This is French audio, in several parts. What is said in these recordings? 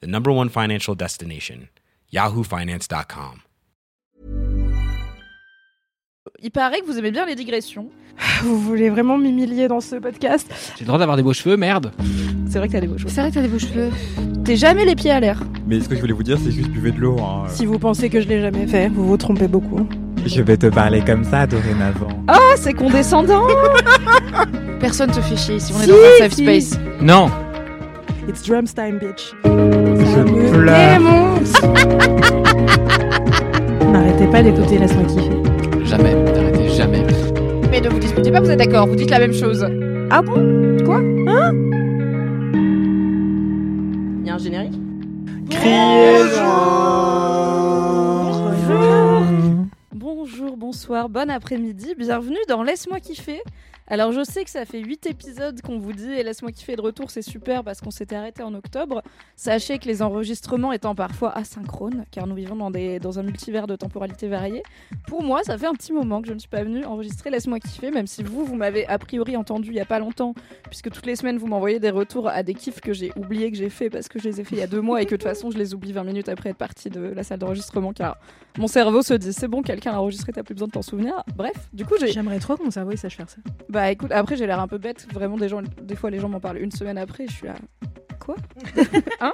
the number one financial destination, yahoofinance.com. Il paraît que vous aimez bien les digressions. Vous voulez vraiment m'humilier dans ce podcast? J'ai le droit d'avoir des beaux cheveux, merde. C'est vrai que t'as des beaux cheveux. C'est vrai que t'as des beaux cheveux. T'es jamais les pieds à l'air. Mais ce que je voulais vous dire, c'est juste buvez de l'eau. hein. Si vous pensez que je l'ai jamais fait, vous vous trompez beaucoup. Je vais te parler comme ça dorénavant. Ah, c'est condescendant Personne te fait chier ici, on est Si, dans un safe si. space. Non. It's drums time, bitch. Je pleure. N'arrêtez pas d'écouter, laisse-moi kiffer. Jamais. N'arrêtez jamais. Mais ne vous disputez pas, vous êtes d'accord, vous dites la même chose. Ah bon? Quoi? Hein? Il y a un générique? Bonjour, bonsoir, bon après-midi, bienvenue dans Laisse-moi kiffer. Alors je sais que ça fait 8 épisodes qu'on vous dit et Laisse-moi kiffer de retour, c'est super parce qu'on s'était arrêté en octobre. Sachez que les enregistrements étant parfois asynchrones, car nous vivons dans, des, un multivers de temporalité variée, pour moi ça fait un petit moment que je ne suis pas venue enregistrer Laisse-moi kiffer, même si vous, vous m'avez a priori entendu il y a pas longtemps, puisque toutes les semaines vous m'envoyez des retours à des kiffs que j'ai oublié que j'ai fait parce que je les ai fait il y a deux mois et que de toute façon je les oublie 20 minutes après être partie de la salle d'enregistrement car mon cerveau se dit c'est bon, quelqu'un l'a enregistré, t'as plus besoin de t'en souvenir. Bref, du coup j'ai J'aimerais trop que mon cerveau il sache faire ça. bah écoute, après j'ai l'air un peu bête. Vraiment, des gens, des fois les gens m'en parlent une semaine après. Je suis là. Quoi? Hein?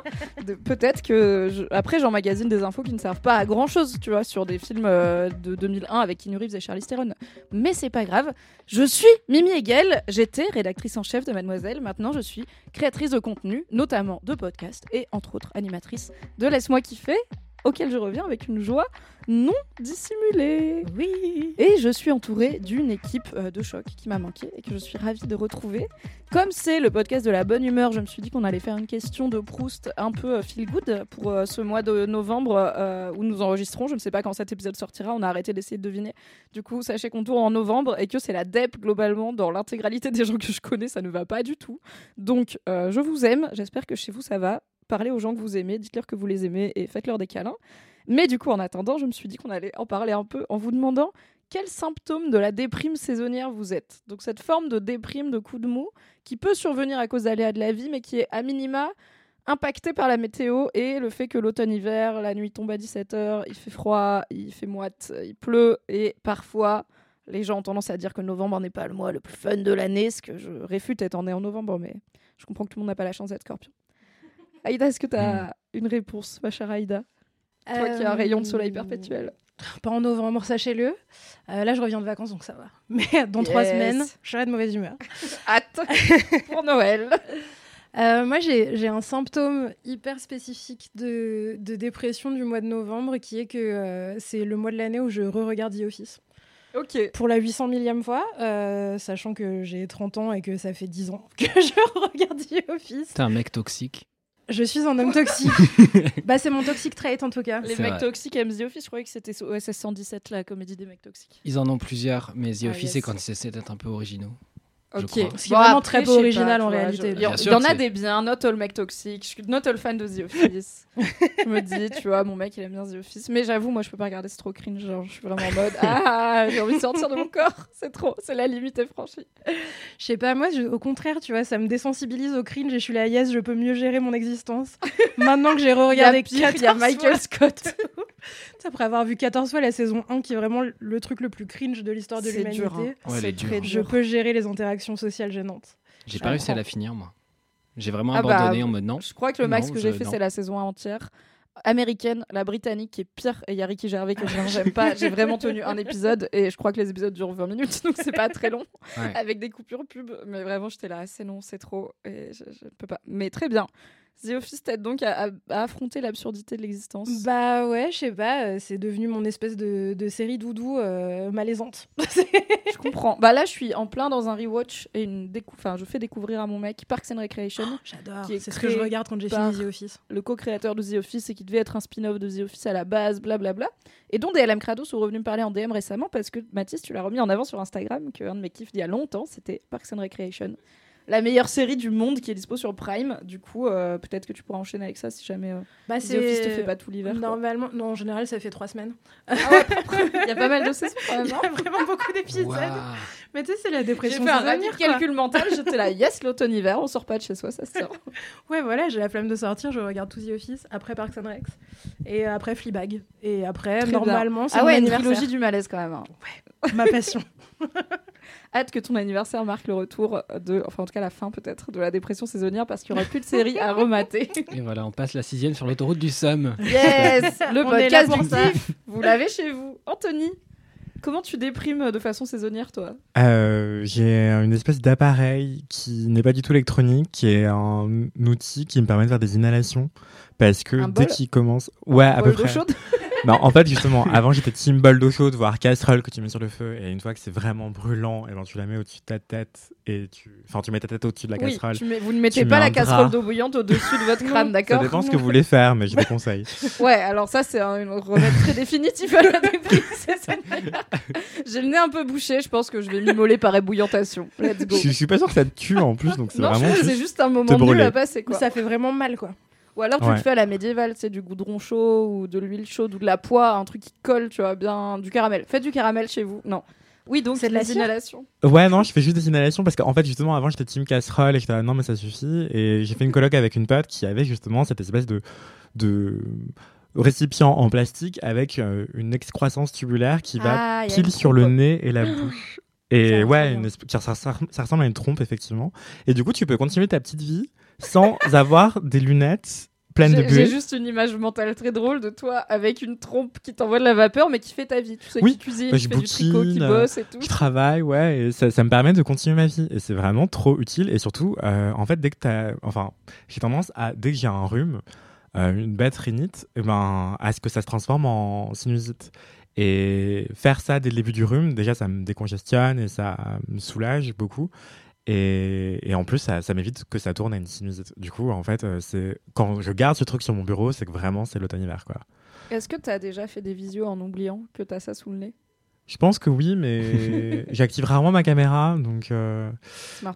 Peut-être que je- après j'emmagasine des infos qui ne servent pas à grand chose, tu vois, sur des films euh, de 2001 avec Keanu Reeves et Charlize Theron. Mais c'est pas grave. Je suis Mimi Hegel. J'étais rédactrice en chef de Mademoiselle. Maintenant, je suis créatrice de contenu, notamment de podcasts et entre autres animatrice de Laisse-moi kiffer, auquel je reviens avec une joie non dissimulée. Oui. Et je suis entourée d'une équipe euh, de choc qui m'a manqué et que je suis ravie de retrouver. Comme c'est le podcast de la bonne humeur, je me suis dit qu'on allait faire une question de Proust un peu euh, feel good pour euh, ce mois de novembre où nous enregistrons. Je ne sais pas quand cet épisode sortira, on a arrêté d'essayer de deviner. Du coup, sachez qu'on tourne en novembre et que c'est la DEP globalement dans l'intégralité des gens que je connais, ça ne va pas du tout. Donc, euh, je vous aime, j'espère que chez vous ça va. Parlez aux gens que vous aimez, dites-leur que vous les aimez et faites-leur des câlins. Mais du coup, en attendant, je me suis dit qu'on allait en parler un peu en vous demandant quels symptômes de la déprime saisonnière vous êtes. Donc cette forme de déprime, de coup de mou, qui peut survenir à cause d'aléas de la vie, mais qui est à minima impactée par la météo et le fait que l'automne-hiver, la nuit tombe à 17h, il fait froid, il fait moite, il pleut, et parfois... Les gens ont tendance à dire que novembre n'est pas le mois le plus fun de l'année, ce que je réfute étant né en novembre, mais je comprends que tout le monde n'a pas la chance d'être scorpion. Aïda, est-ce que tu as une réponse, ma chère Aïda Toi qui as un rayon de soleil perpétuel. Pas en novembre, sachez-le. Euh, là, je reviens de vacances, donc ça va. Mais dans trois Yes. semaines, je serai de mauvaise humeur. Hâte pour Noël. Euh, moi, j'ai j'ai un symptôme hyper spécifique de, de dépression du mois de novembre qui est que euh, c'est le mois de l'année où je re-regarde The Office. Ok. Pour la 800 millième fois, euh, sachant que j'ai 30 ans et que ça fait 10 ans que je regarde The Office. T'es un mec toxique. Je suis un homme toxique. bah, c'est mon toxic trait en tout cas. Les C'est mecs vrai. toxiques aiment The Office, je croyais que c'était OSS 117, la comédie des mecs toxiques. Ils en ont plusieurs, mais The Ah, Office, yes. c'est quand ils essaient d'être un peu originaux. Ok. crois. Ce qui est vraiment très peu je sais original pas, en réalité. je- Il y, Bien en- sûr il y en que a c'est- des bien, not all mecs toxiques. Je suis not all fan de The Office. Je me dis, tu vois, mon mec il aime bien The Office. Mais j'avoue, moi je peux pas regarder, c'est trop cringe. Genre, je suis vraiment en mode, ah, j'ai envie de sortir de mon corps. C'est trop, c'est la limite est franchie. Je sais pas, moi, je- au contraire, tu vois, ça me désensibilise au cringe et je suis là, yes, je peux mieux gérer mon existence. Maintenant que j'ai re-regardé Il y a pire, il y a 14 Michael fois- Scott. Après avoir vu 14 fois la saison 1, qui est vraiment le truc le plus cringe de l'histoire de l'humanité, hein. Ouais, hein. je peux gérer les interactions sociales gênantes. J'ai pas réussi à la finir, moi. J'ai vraiment Ah bah, abandonné en mode non. Je crois que le max Non, que j'ai fait, c'est la saison entière. Américaine, la britannique qui est pire, et il y a Ricky Gervais que j'aime pas. J'ai vraiment tenu un épisode et je crois que les épisodes durent 20 minutes, donc c'est pas très long, Ouais. avec des coupures pub. Mais vraiment, j'étais là, c'est long, c'est trop, et je, je ne peux pas. Mais très bien. The Office t'aide donc à, à- à affronter l'absurdité de l'existence. Bah ouais, je sais pas, euh, c'est devenu mon espèce de, de série doudou euh, malaisante. Je comprends. Bah là, je suis en plein dans un rewatch et une enfin, je fais découvrir à mon mec Parks and Recreation, J'adore, Qui est c'est ce que je regarde quand j'ai fini The Office. le co-créateur de The Office et qui devait être un spin-off de The Office à la base, blablabla. Et dont DLM Crado sont revenus me parler en DM récemment parce que Mathis, tu l'as remis en avant sur Instagram, qu'un de mes kiffs d'il y a longtemps, c'était Parks and Recreation. La meilleure série du monde qui est dispo sur Prime. Du coup, euh, peut-être que tu pourras enchaîner avec ça si jamais euh, Bah, The Office te fait pas tout l'hiver. quoi. Normalement, non, en général, ça fait trois semaines. Ah ouais, Il y a pas mal de saisons quand Il y hein. a vraiment beaucoup d'épisodes. Mais tu sais, c'est la J'ai dépression fait un rapide calcul mental, j'étais là, yes, l'automne-hiver, on sort pas de chez soi, ça se sort. Ouais, voilà, j'ai la flemme de sortir, je regarde tout The Office, après Parks and Rec, et après Fleabag. Et après, Très normalement, c'est Ah ouais, une trilogie du malaise quand même. hein. Ma passion. Hâte que ton anniversaire marque le retour de, enfin en tout cas la fin peut-être, de la dépression saisonnière parce qu'il y aura plus de séries à remater. Et voilà, on passe la sixième sur l'autoroute du Somme. Yes Le On podcast pour du kiff Vous l'avez chez vous. Anthony, comment tu déprimes de façon saisonnière toi? Euh, J'ai une espèce d'appareil qui n'est pas du tout électronique, qui est un outil qui me permet de faire des inhalations. Parce que Un dès qu'il commence. Ouais, à peu près. chaude? Non, en fait, justement, avant j'étais team bol d'eau chaude, voire casserole que tu mets sur le feu. Et une fois que c'est vraiment brûlant, et ben, tu la mets au-dessus de ta tête. Et tu... Enfin, tu mets ta tête au-dessus de la Oui, casserole. tu mets- vous ne mettez Tu pas mets la casserole d'eau bouillante au-dessus de votre crâne, Ça d'accord dépend ce que vous voulez faire, mais je déconseille. Ouais, alors ça c'est un une remède très définitif à la saisonnière. J'ai le nez un peu bouché, je pense que je vais m'immoler par ébouillantation. Let's go. je, je suis pas sûr que ça te tue en plus, donc c'est Non, vraiment. que c'est juste- juste un moment te nul à passer quoi. Ça fait vraiment mal, quoi. Ou alors tu Ouais. le fais à la médiévale, c'est du goudron chaud ou de l'huile chaude ou de la poix, un truc qui colle, tu vois, bien du caramel. Faites du caramel chez vous. Non. Oui, donc C'est de la inhalations. Ouais, non, je fais juste des inhalations parce qu'en fait, justement, avant, j'étais team casserole et j'étais là, non, mais ça suffit. Et j'ai fait une colloque avec une pote qui avait justement cette espèce de, de récipient en plastique avec euh, une excroissance tubulaire qui va Ah, pile sur le nez et la bouche. Et ouais, une esp- ça, ressemble à une trompe, effectivement. Et du coup, tu peux continuer ta petite vie sans avoir des lunettes pleines de J'ai j'ai juste une image mentale très drôle de toi avec une trompe qui t'envoie de la vapeur mais qui fait ta vie. Tu sais, Oui, qui cuisine, bah, qui je fait du tricot, qui bosse et tout. Je travaille, ouais, et ça, ça me permet de continuer ma vie. Et c'est vraiment trop utile. Et surtout, euh, en fait, dès que t'as. Enfin, j'ai tendance à. Dès que j'ai un rhume, euh, une bête rhinite, et ben, à ce que ça se transforme en sinusite. Et faire ça dès le début du rhume, déjà, ça me décongestionne et ça me soulage beaucoup. Et, en plus, ça, m'évite que ça tourne à une sinusite. Du coup, en fait, euh, c'est quand je garde ce truc sur mon bureau, c'est que vraiment, c'est l'automne-hiver. Est-ce que t'as déjà fait des visios en oubliant que t'as ça sous le nez? Je pense que oui, mais j'active rarement ma caméra, donc euh,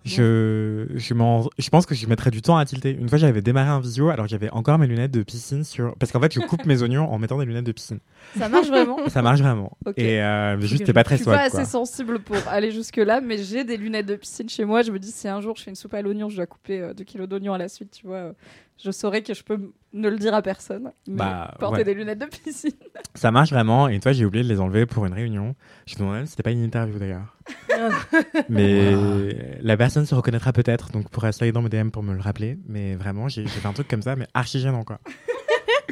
je, je, m'en- je pense que je mettrais du temps à tilter. Une fois, j'avais démarré un visio alors j'avais encore mes lunettes de piscine sur. Parce qu'en fait, je coupe mes oignons en mettant des lunettes de piscine. Ça marche vraiment? Ça marche vraiment. Ok. Et euh, juste, t'es pas Je très suis pas assez quoi. sensible pour aller jusque-là, mais j'ai des lunettes de piscine chez moi. Je me dis, si un jour je fais une soupe à l'oignon, je dois couper 2 kilos d'oignons à la suite, tu vois, euh, je saurais que je peux ne le dire à personne. Mais Bah, porter ouais. des lunettes de piscine. Ça marche vraiment. Et une fois, j'ai oublié de les enlever pour une réunion. Je me demandais même si c'était pas une interview d'ailleurs. Mais Wow. la personne se reconnaîtra peut-être, donc pourra slide dans mes DM pour me le rappeler. Mais vraiment, j'ai j'ai fait un truc comme ça, mais archi gênant, quoi.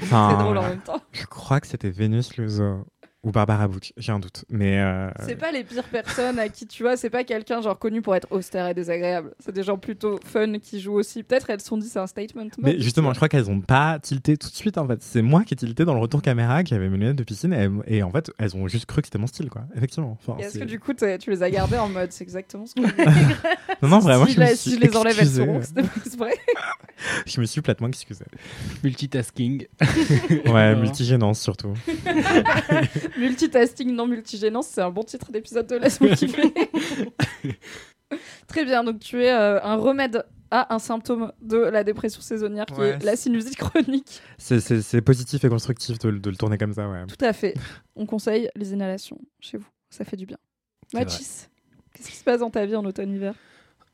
Enfin, C'est drôle en même temps. Je crois que c'était Vénus Luzo ou Barbara Bucci, j'ai un doute. Mais euh, C'est pas les pires personnes à qui tu vois, c'est pas quelqu'un genre connu pour être austère et désagréable. C'est des gens plutôt fun qui jouent aussi. Peut-être elles se sont dit c'est un statement. mais justement, je crois qu'elles ont pas tilté tout de suite en fait. C'est moi qui ai tilté dans le retour caméra, qui avait mes lunettes de piscine, et, et en fait, elles ont juste cru que c'était mon style, quoi. Effectivement. Enfin, Est-ce que du coup tu les as gardées en mode c'est exactement ce que Non, non, vraiment, si, je, suis si je les enlève elles seront. C'était pas exprès. Je me suis platement excusé. Multitasking. Ouais, multigénance surtout. Multitasking non multigénance, c'est un bon titre d'épisode de Laisse-moi kiffer. Très bien, donc tu es euh, un remède à un symptôme de la dépression saisonnière qui Ouais, est la sinusite chronique. C'est- positif et constructif de, de le tourner comme ça, ouais. Tout à fait. On conseille les inhalations chez vous, ça fait du bien. Mathis, qu'est-ce qui se passe dans ta vie en automne-hiver?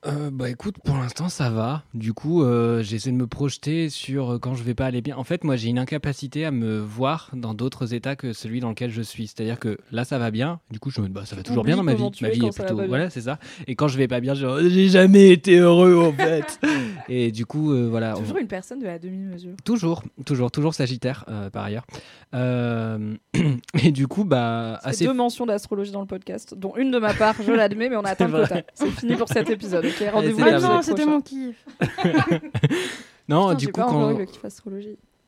Euh, bah écoute, pour l'instant ça va. Du coup, euh, j'essaie de me projeter sur euh, quand je vais pas aller bien. En fait, moi j'ai une incapacité à me voir dans d'autres états que celui dans lequel je suis. C'est-à-dire que là ça va bien. Du coup, je me dis, bah ça va toujours bien dans ma vie. Ma vie est plutôt voilà, c'est ça. Et quand je vais pas bien, genre j'ai jamais été heureux en fait. Et du coup, euh, voilà. on- Toujours une personne de la demi-mesure. Toujours, toujours, toujours Sagittaire par ailleurs. Et du coup, bah assez. deux mentions d'astrologie dans le podcast, dont une de ma part, je l'admets, mais on a atteint le quota. C'est fini pour cet épisode, ok Rendez-vous la Ah non, c'était mon kiff. Non, Putain, du coup,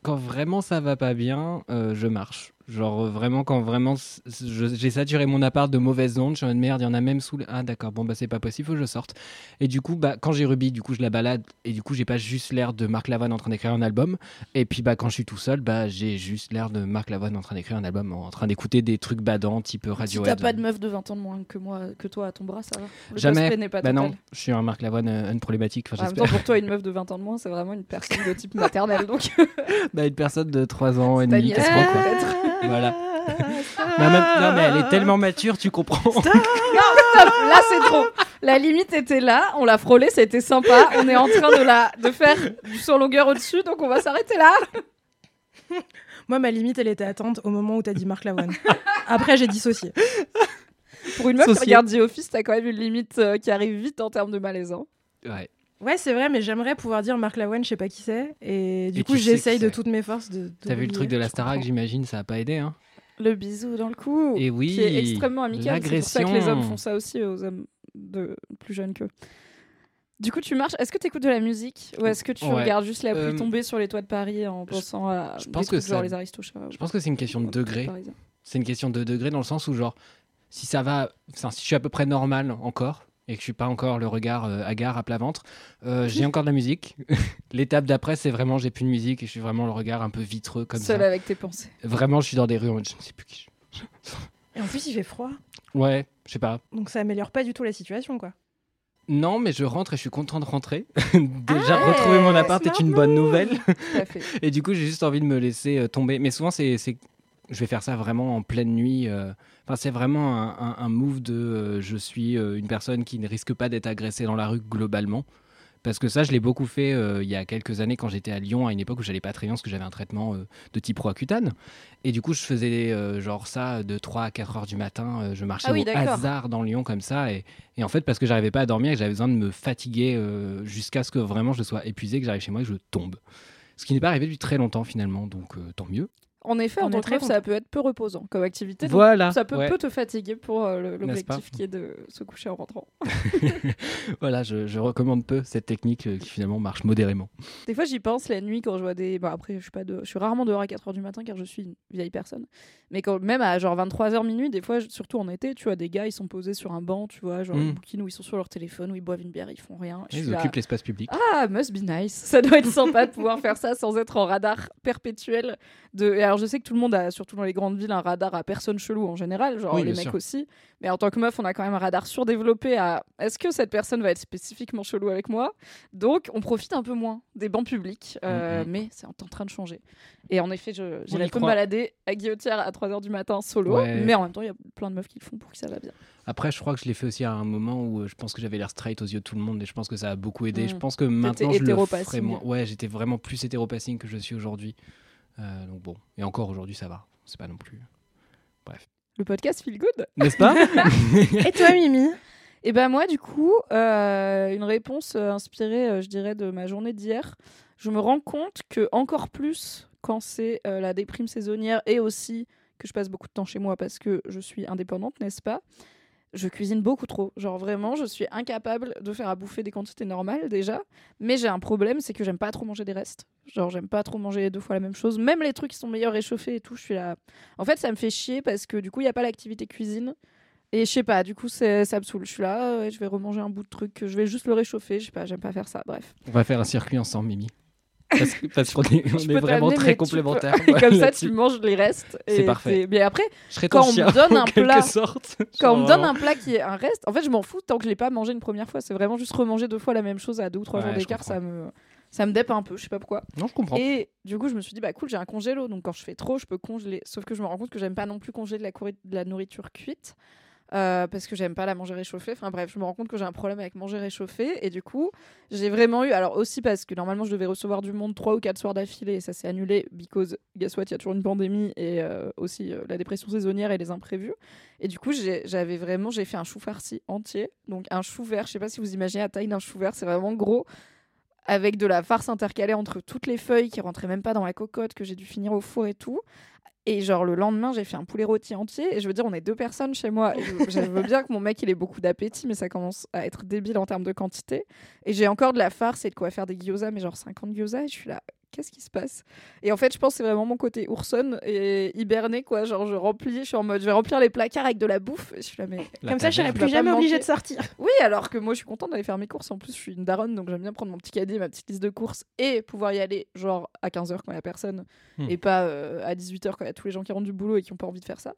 quand vraiment ça va pas bien, euh, je marche. Genre euh, vraiment quand vraiment j'ai saturé mon appart de mauvaises ondes, je suis en mode merde, il y en a même sous le... Ah d'accord, bon bah c'est pas possible, faut que je sorte. Et du coup, bah quand j'ai Ruby, du coup je la balade et du coup j'ai pas juste l'air de Marc Lavoine en train d'écrire un album. Et puis bah quand je suis tout seul, bah j'ai juste l'air de Marc Lavoine en train d'écrire un album, en train d'écouter des trucs badants type Si Radiohead. t'as pas de meuf de 20 ans de moins que moi, que toi à ton bras, ça va? Le Jamais. cosplay n'est pas Bah non, je suis un Marc Lavoine euh, problématique, enfin En même temps, pour toi, une meuf de 20 ans de moins, c'est vraiment une personne de type maternel. Donc, bah une personne de 3 ans et demi, nièce, 4 ans quoi. Voilà. Mais en même- non mais elle est tellement mature, tu comprends. Stop, là c'est trop. La limite était là, on l'a frôlé, c'était sympa. On est en train de, la, de faire du sur longueur au-dessus, donc on va s'arrêter là. Moi, ma limite, elle était atteinte au moment où t'as dit Marc Lavoine. Après, j'ai dissocié. Pour une meuf qui Saucier. regarde The Office, t'as quand même une limite euh, qui arrive vite en termes de malaise. hein. Ouais. Ouais, c'est vrai, mais j'aimerais pouvoir dire Marc Lavoine, je sais pas qui c'est. Et du Et coup, j'essaye de toutes mes forces de. de T'as vu le truc de la Starac, j'imagine, ça a pas aidé hein. Le bisou dans le cou. Et oui, Qui est extrêmement amical. C'est pour ça que les hommes font ça aussi aux hommes de plus jeunes qu'eux. Du coup, tu marches. Est-ce que tu écoutes de la musique ou est-ce que tu Ouais. regardes juste la pluie Euh, tomber sur les toits de Paris en pensant à je des pense que trucs genre ça- les Aristochats Je pense que c'est une question de degré. C'est une question de degré dans le sens où, genre, si ça va, enfin, si je suis à peu près normal encore et que je suis pas encore le regard euh, hagard à plat ventre, euh, j'ai encore de la musique. L'étape d'après, c'est vraiment j'ai plus de musique et je suis vraiment le regard un peu vitreux comme Seul ça. avec tes pensées. Vraiment, je suis dans des rues en mode, je ne sais plus qui. je- Et en plus, il fait froid. Ouais, je sais pas. Donc ça améliore pas du tout la situation, quoi. Non, mais je rentre et je suis content de rentrer. Déjà, Ah, retrouver mon appart est une bonne nouvelle. Tout à fait. Et du coup, j'ai juste envie de me laisser euh, tomber. Mais souvent, c'est, c'est- je vais faire ça vraiment en pleine nuit. Enfin, c'est vraiment un, un- un move de euh, je suis euh, une personne qui ne risque pas d'être agressée dans la rue globalement. Parce que ça, je l'ai beaucoup fait euh, il y a quelques années quand j'étais à Lyon, à une époque où j'allais pas très bien parce que j'avais un traitement euh, de type Roaccutane. Et du coup, je faisais euh, genre ça de 3 à 4 heures du matin. je marchais Ah oui, au hasard dans Lyon comme ça. Et, et en fait, parce que j'arrivais pas à dormir et que j'avais besoin de me fatiguer jusqu'à ce que vraiment je sois épuisé, que j'arrive chez moi et que je tombe. Ce qui n'est pas arrivé depuis très longtemps finalement, donc tant mieux. En effet, en tant que ça peut être peu reposant comme activité. donc Voilà. Ça peut, ouais. peut te fatiguer pour euh, l'objectif qui est de se coucher en rentrant. Voilà, je, je recommande peu cette technique euh, qui finalement marche modérément. Des fois, j'y pense la nuit quand je vois des. Bon, après, je suis, pas de... je suis rarement dehors à 4h du matin car je suis une vieille personne. Mais quand même à genre 23h minuit, des fois, surtout en été, tu vois, des gars, ils sont posés sur un banc, tu vois, genre Mm. une bouquine où ils sont sur leur téléphone, où ils boivent une bière, ils font rien. Ils occupent l'espace public. Ah, must be nice. Ça doit être sympa de pouvoir faire ça sans être en radar perpétuel. De... Et alors, je sais que tout le monde a, surtout dans les grandes villes, un radar à personne chelou en général, genre Oui, les mecs sûr. aussi. Mais en tant que meuf, on a quand même un radar surdéveloppé à est-ce que cette personne va être spécifiquement chelou avec moi? Donc, on profite un peu moins des bancs publics, euh, Mm, mm. mais c'est en train de changer. Et en effet, j'irai peu me balader à Guillotière à 3h du matin solo, Ouais. mais en même temps, il y a plein de meufs qui le font pour que ça va bien. Après, je crois que je l'ai fait aussi à un moment où euh, je pense que j'avais l'air straight aux yeux de tout le monde et je pense que ça a beaucoup aidé. Mm. Je pense que maintenant, je le ferai moins. Ouais, j'étais vraiment plus hétéropassing que je suis aujourd'hui. Euh, donc bon, et encore aujourd'hui, ça va. C'est pas non plus. Le podcast Feel Good N'est-ce pas Et toi, Mimi? Et ben moi, du coup, euh, une réponse euh, inspirée, euh, je dirais, de ma journée d'hier. Je me rends compte que encore plus quand c'est euh, la déprime saisonnière et aussi que je passe beaucoup de temps chez moi parce que je suis indépendante, n'est-ce pas? Je cuisine beaucoup trop. Genre vraiment, je suis incapable de faire à bouffer des quantités normales déjà. Mais j'ai un problème, c'est que j'aime pas trop manger des restes. Genre j'aime pas trop manger deux fois la même chose. Même les trucs qui sont meilleurs réchauffés et tout, je suis là. En fait, ça me fait chier parce que du coup, il y a pas l'activité cuisine. Et je sais pas, du coup, ça me saoule. Je suis là, je vais remanger un bout de truc, je vais juste le réchauffer. Je sais pas, j'aime pas faire ça. Bref. On va faire un circuit ensemble, Mimi. Parce que- parce qu'on est, on est peux vraiment très peux- complémentaires. Et Ouais, comme ça, tu manges les restes. C'est et parfait. Mais après, quand on me donne un plat- sorte. quand on me donne un plat qui est un reste, en fait, je m'en fous tant que je l'ai pas mangé une première fois. C'est vraiment juste remanger deux fois la même chose à deux ou trois Ouais, jours d'écart. Ça me, ça me dépe un peu. Je sais pas pourquoi. Non, je comprends. Et du coup, je me suis dit, bah cool, j'ai un congélo. Donc quand je fais trop, je peux congeler. Sauf que je me rends compte que j'aime pas non plus congeler de la, courri- de la nourriture cuite. Euh, parce que j'aime pas la manger réchauffée. Enfin bref, je me rends compte que j'ai un problème avec manger réchauffé. Et du coup, j'ai vraiment eu. Alors aussi parce que normalement, je devais recevoir du monde trois ou quatre soirs d'affilée. Et ça s'est annulé. Because, guess what, il y a toujours une pandémie. Et euh, aussi euh, la dépression saisonnière et les imprévus. Et du coup, j'avais vraiment. J'ai fait un chou farci entier. Donc un chou vert. Je sais pas si vous imaginez la taille d'un chou vert. C'est vraiment gros avec de la farce intercalée entre toutes les feuilles qui rentraient même pas dans la cocotte, que j'ai dû finir au four et tout. Et genre le lendemain, j'ai fait un poulet rôti entier. Et je veux dire, on est deux personnes chez moi. Je veux bien que mon mec il ait beaucoup d'appétit, mais ça commence à être débile en termes de quantité. Et j'ai encore de la farce et de quoi faire des gyoza, mais genre 50 gyoza. Et je suis là, qu'est-ce qui se passe? Et en fait, je pense que c'est vraiment mon côté ourson et hiberné quoi. Genre je remplis, je suis en mode, je vais remplir les placards avec de la bouffe. Et je suis là, mais La Comme ça, je serais plus jamais obligée manquer. de sortir. oui, alors que moi je suis contente d'aller faire mes courses. En plus, je suis une daronne, donc j'aime bien prendre mon petit caddie, ma petite liste de courses et pouvoir y aller genre à 15h quand il y a personne Hmm. et pas euh, à 18h quand il y a tous les gens qui rentrent du boulot et qui ont pas envie de faire ça.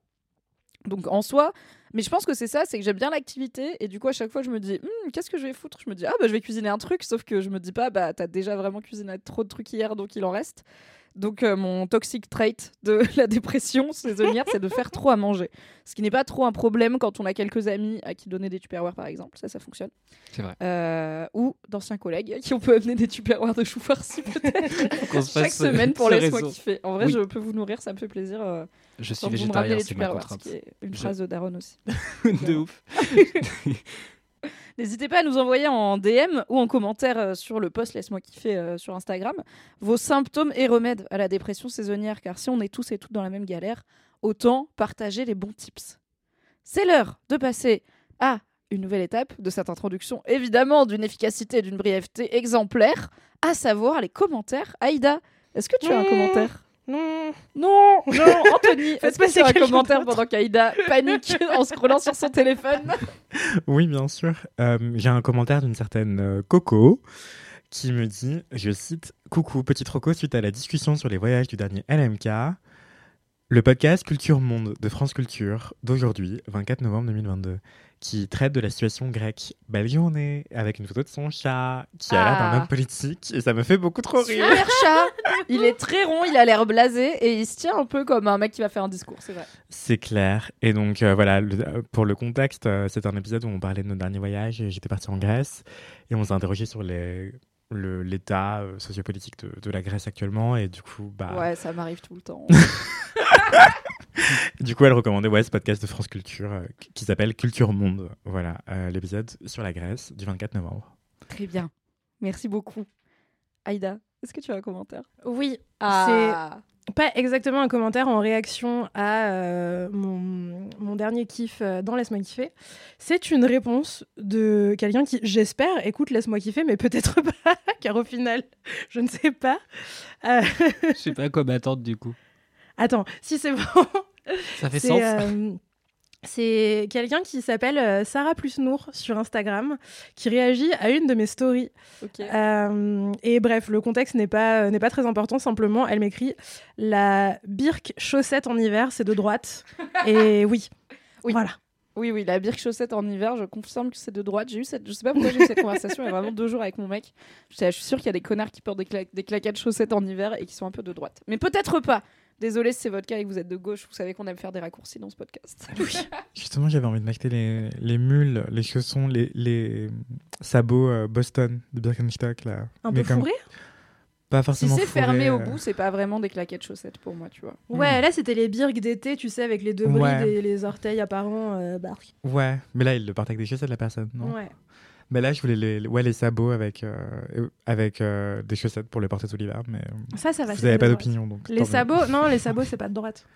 Donc en soi, mais je pense que c'est ça, c'est que j'aime bien l'activité et du coup à chaque fois je me dis Hmm, qu'est-ce que je vais foutre? Je me dis ah bah je vais cuisiner un truc, sauf que je me dis pas bah t'as déjà vraiment cuisiné trop de trucs hier donc il en reste. Donc euh, mon toxic trait de la dépression saisonnière, c'est de faire trop à manger. Ce qui n'est pas trop un problème quand on a quelques amis à qui donner des tupperwares par exemple, ça ça fonctionne. C'est vrai. Euh, ou d'anciens collègues à qui on peut amener des tupperwares de chou farci peut-être se chaque semaine pour laisse-moi kiffer. En vrai, Oui. je peux vous nourrir, ça me fait plaisir. euh, Je suis végétarien, c'est ma contrainte. qui est une Je- phrase de Daron aussi. de ouf. N'hésitez pas à nous envoyer en DM ou en commentaire euh, sur le post Laisse-moi kiffer euh, sur Instagram vos symptômes et remèdes à la dépression saisonnière. Car si on est tous et toutes dans la même galère, autant partager les bons tips. C'est l'heure de passer à une nouvelle étape de cette introduction, évidemment d'une efficacité et d'une brièveté exemplaire, à savoir les commentaires. Aïda, est-ce que tu as un commentaire? Non. Non, non, Anthony, Faites est-ce que passer un commentaire pendant qu'Aïda panique en scrollant sur son téléphone Oui, bien sûr. Euh, J'ai un commentaire d'une certaine euh, Coco qui me dit, je cite, Coucou, petite Rocco, suite à la discussion sur les voyages du dernier LMK, le podcast Culture Monde de France Culture d'aujourd'hui, 24 novembre 2022, qui traite de la situation grecque. Belle journée, avec une photo de son chat qui a l'air Ah. d'un homme politique et ça me fait beaucoup trop rire. Super chat Il est très rond, il a l'air blasé et il se tient un peu comme un mec qui va faire un discours, c'est vrai. C'est clair. Et donc, euh, voilà, le- euh, pour le contexte, euh, c'est un épisode où on parlait de notre dernier voyage. et J'étais parti en Grèce et on s'est interrogé sur les- l'état euh, sociopolitique de, de la Grèce actuellement. Et du coup, bah, Ouais, ça m'arrive tout le temps. du coup, elle recommandait ouais, ce podcast de France Culture euh, qui- s'appelle Culture Monde. Voilà, euh, l'épisode sur la Grèce du 24 novembre. très bien. Merci beaucoup. Aïda, est-ce que tu as un commentaire? Oui, Ah pas exactement un commentaire en réaction à euh, mon, mon dernier kiff dans Laisse-moi kiffer. C'est une réponse de quelqu'un qui, j'espère, écoute Laisse-moi kiffer, mais peut-être pas, car au final, je ne sais pas. Euh, Je sais pas quoi m'attendre du coup. Attends, si c'est bon. Ça fait sens. euh, c'est quelqu'un qui s'appelle euh, Sarah Plus Nour sur Instagram qui réagit à une de mes stories. Euh, et bref, le contexte n'est pas, n'est pas très important. Simplement, elle m'écrit La birque chaussette en hiver, c'est de droite. et oui. Oui. Voilà. Oui, oui, la birque chaussette en hiver, je confirme que c'est de droite. J'ai eu cette, je sais pas pourquoi j'ai eu cette conversation il y a vraiment deux jours avec mon mec. Je suis je suis sûre qu'il y a des connards qui portent des, cla- des claquettes chaussettes en hiver et qui sont un peu de droite. Mais peut-être pas. Désolé si c'est votre cas et que vous êtes de gauche. Vous savez qu'on aime faire des raccourcis dans ce podcast. Justement, j'avais envie de m'acheter les, les mules, les chaussons, les, les sabots euh, Boston de Birkenstock. Là. Un Mais peu comme- fourré? Pas Si forcément c'est fermé au euh, bout, c'est pas vraiment des claquettes chaussettes pour moi, tu vois. Ouais, là, c'était les birques d'été, tu sais, avec les deux brides Ouais. et les orteils apparents. euh, bah, Ouais, mais là, il le porte avec des chaussettes, la personne, non? Ouais. Mais là, je voulais les, ouais, les sabots avec, euh, avec euh, des chaussettes pour les porter tout l'hiver. Mais euh, Ça, ça va. vous n'avez pas d'opinion. donc Les sabots, non, les sabots, c'est pas de droite.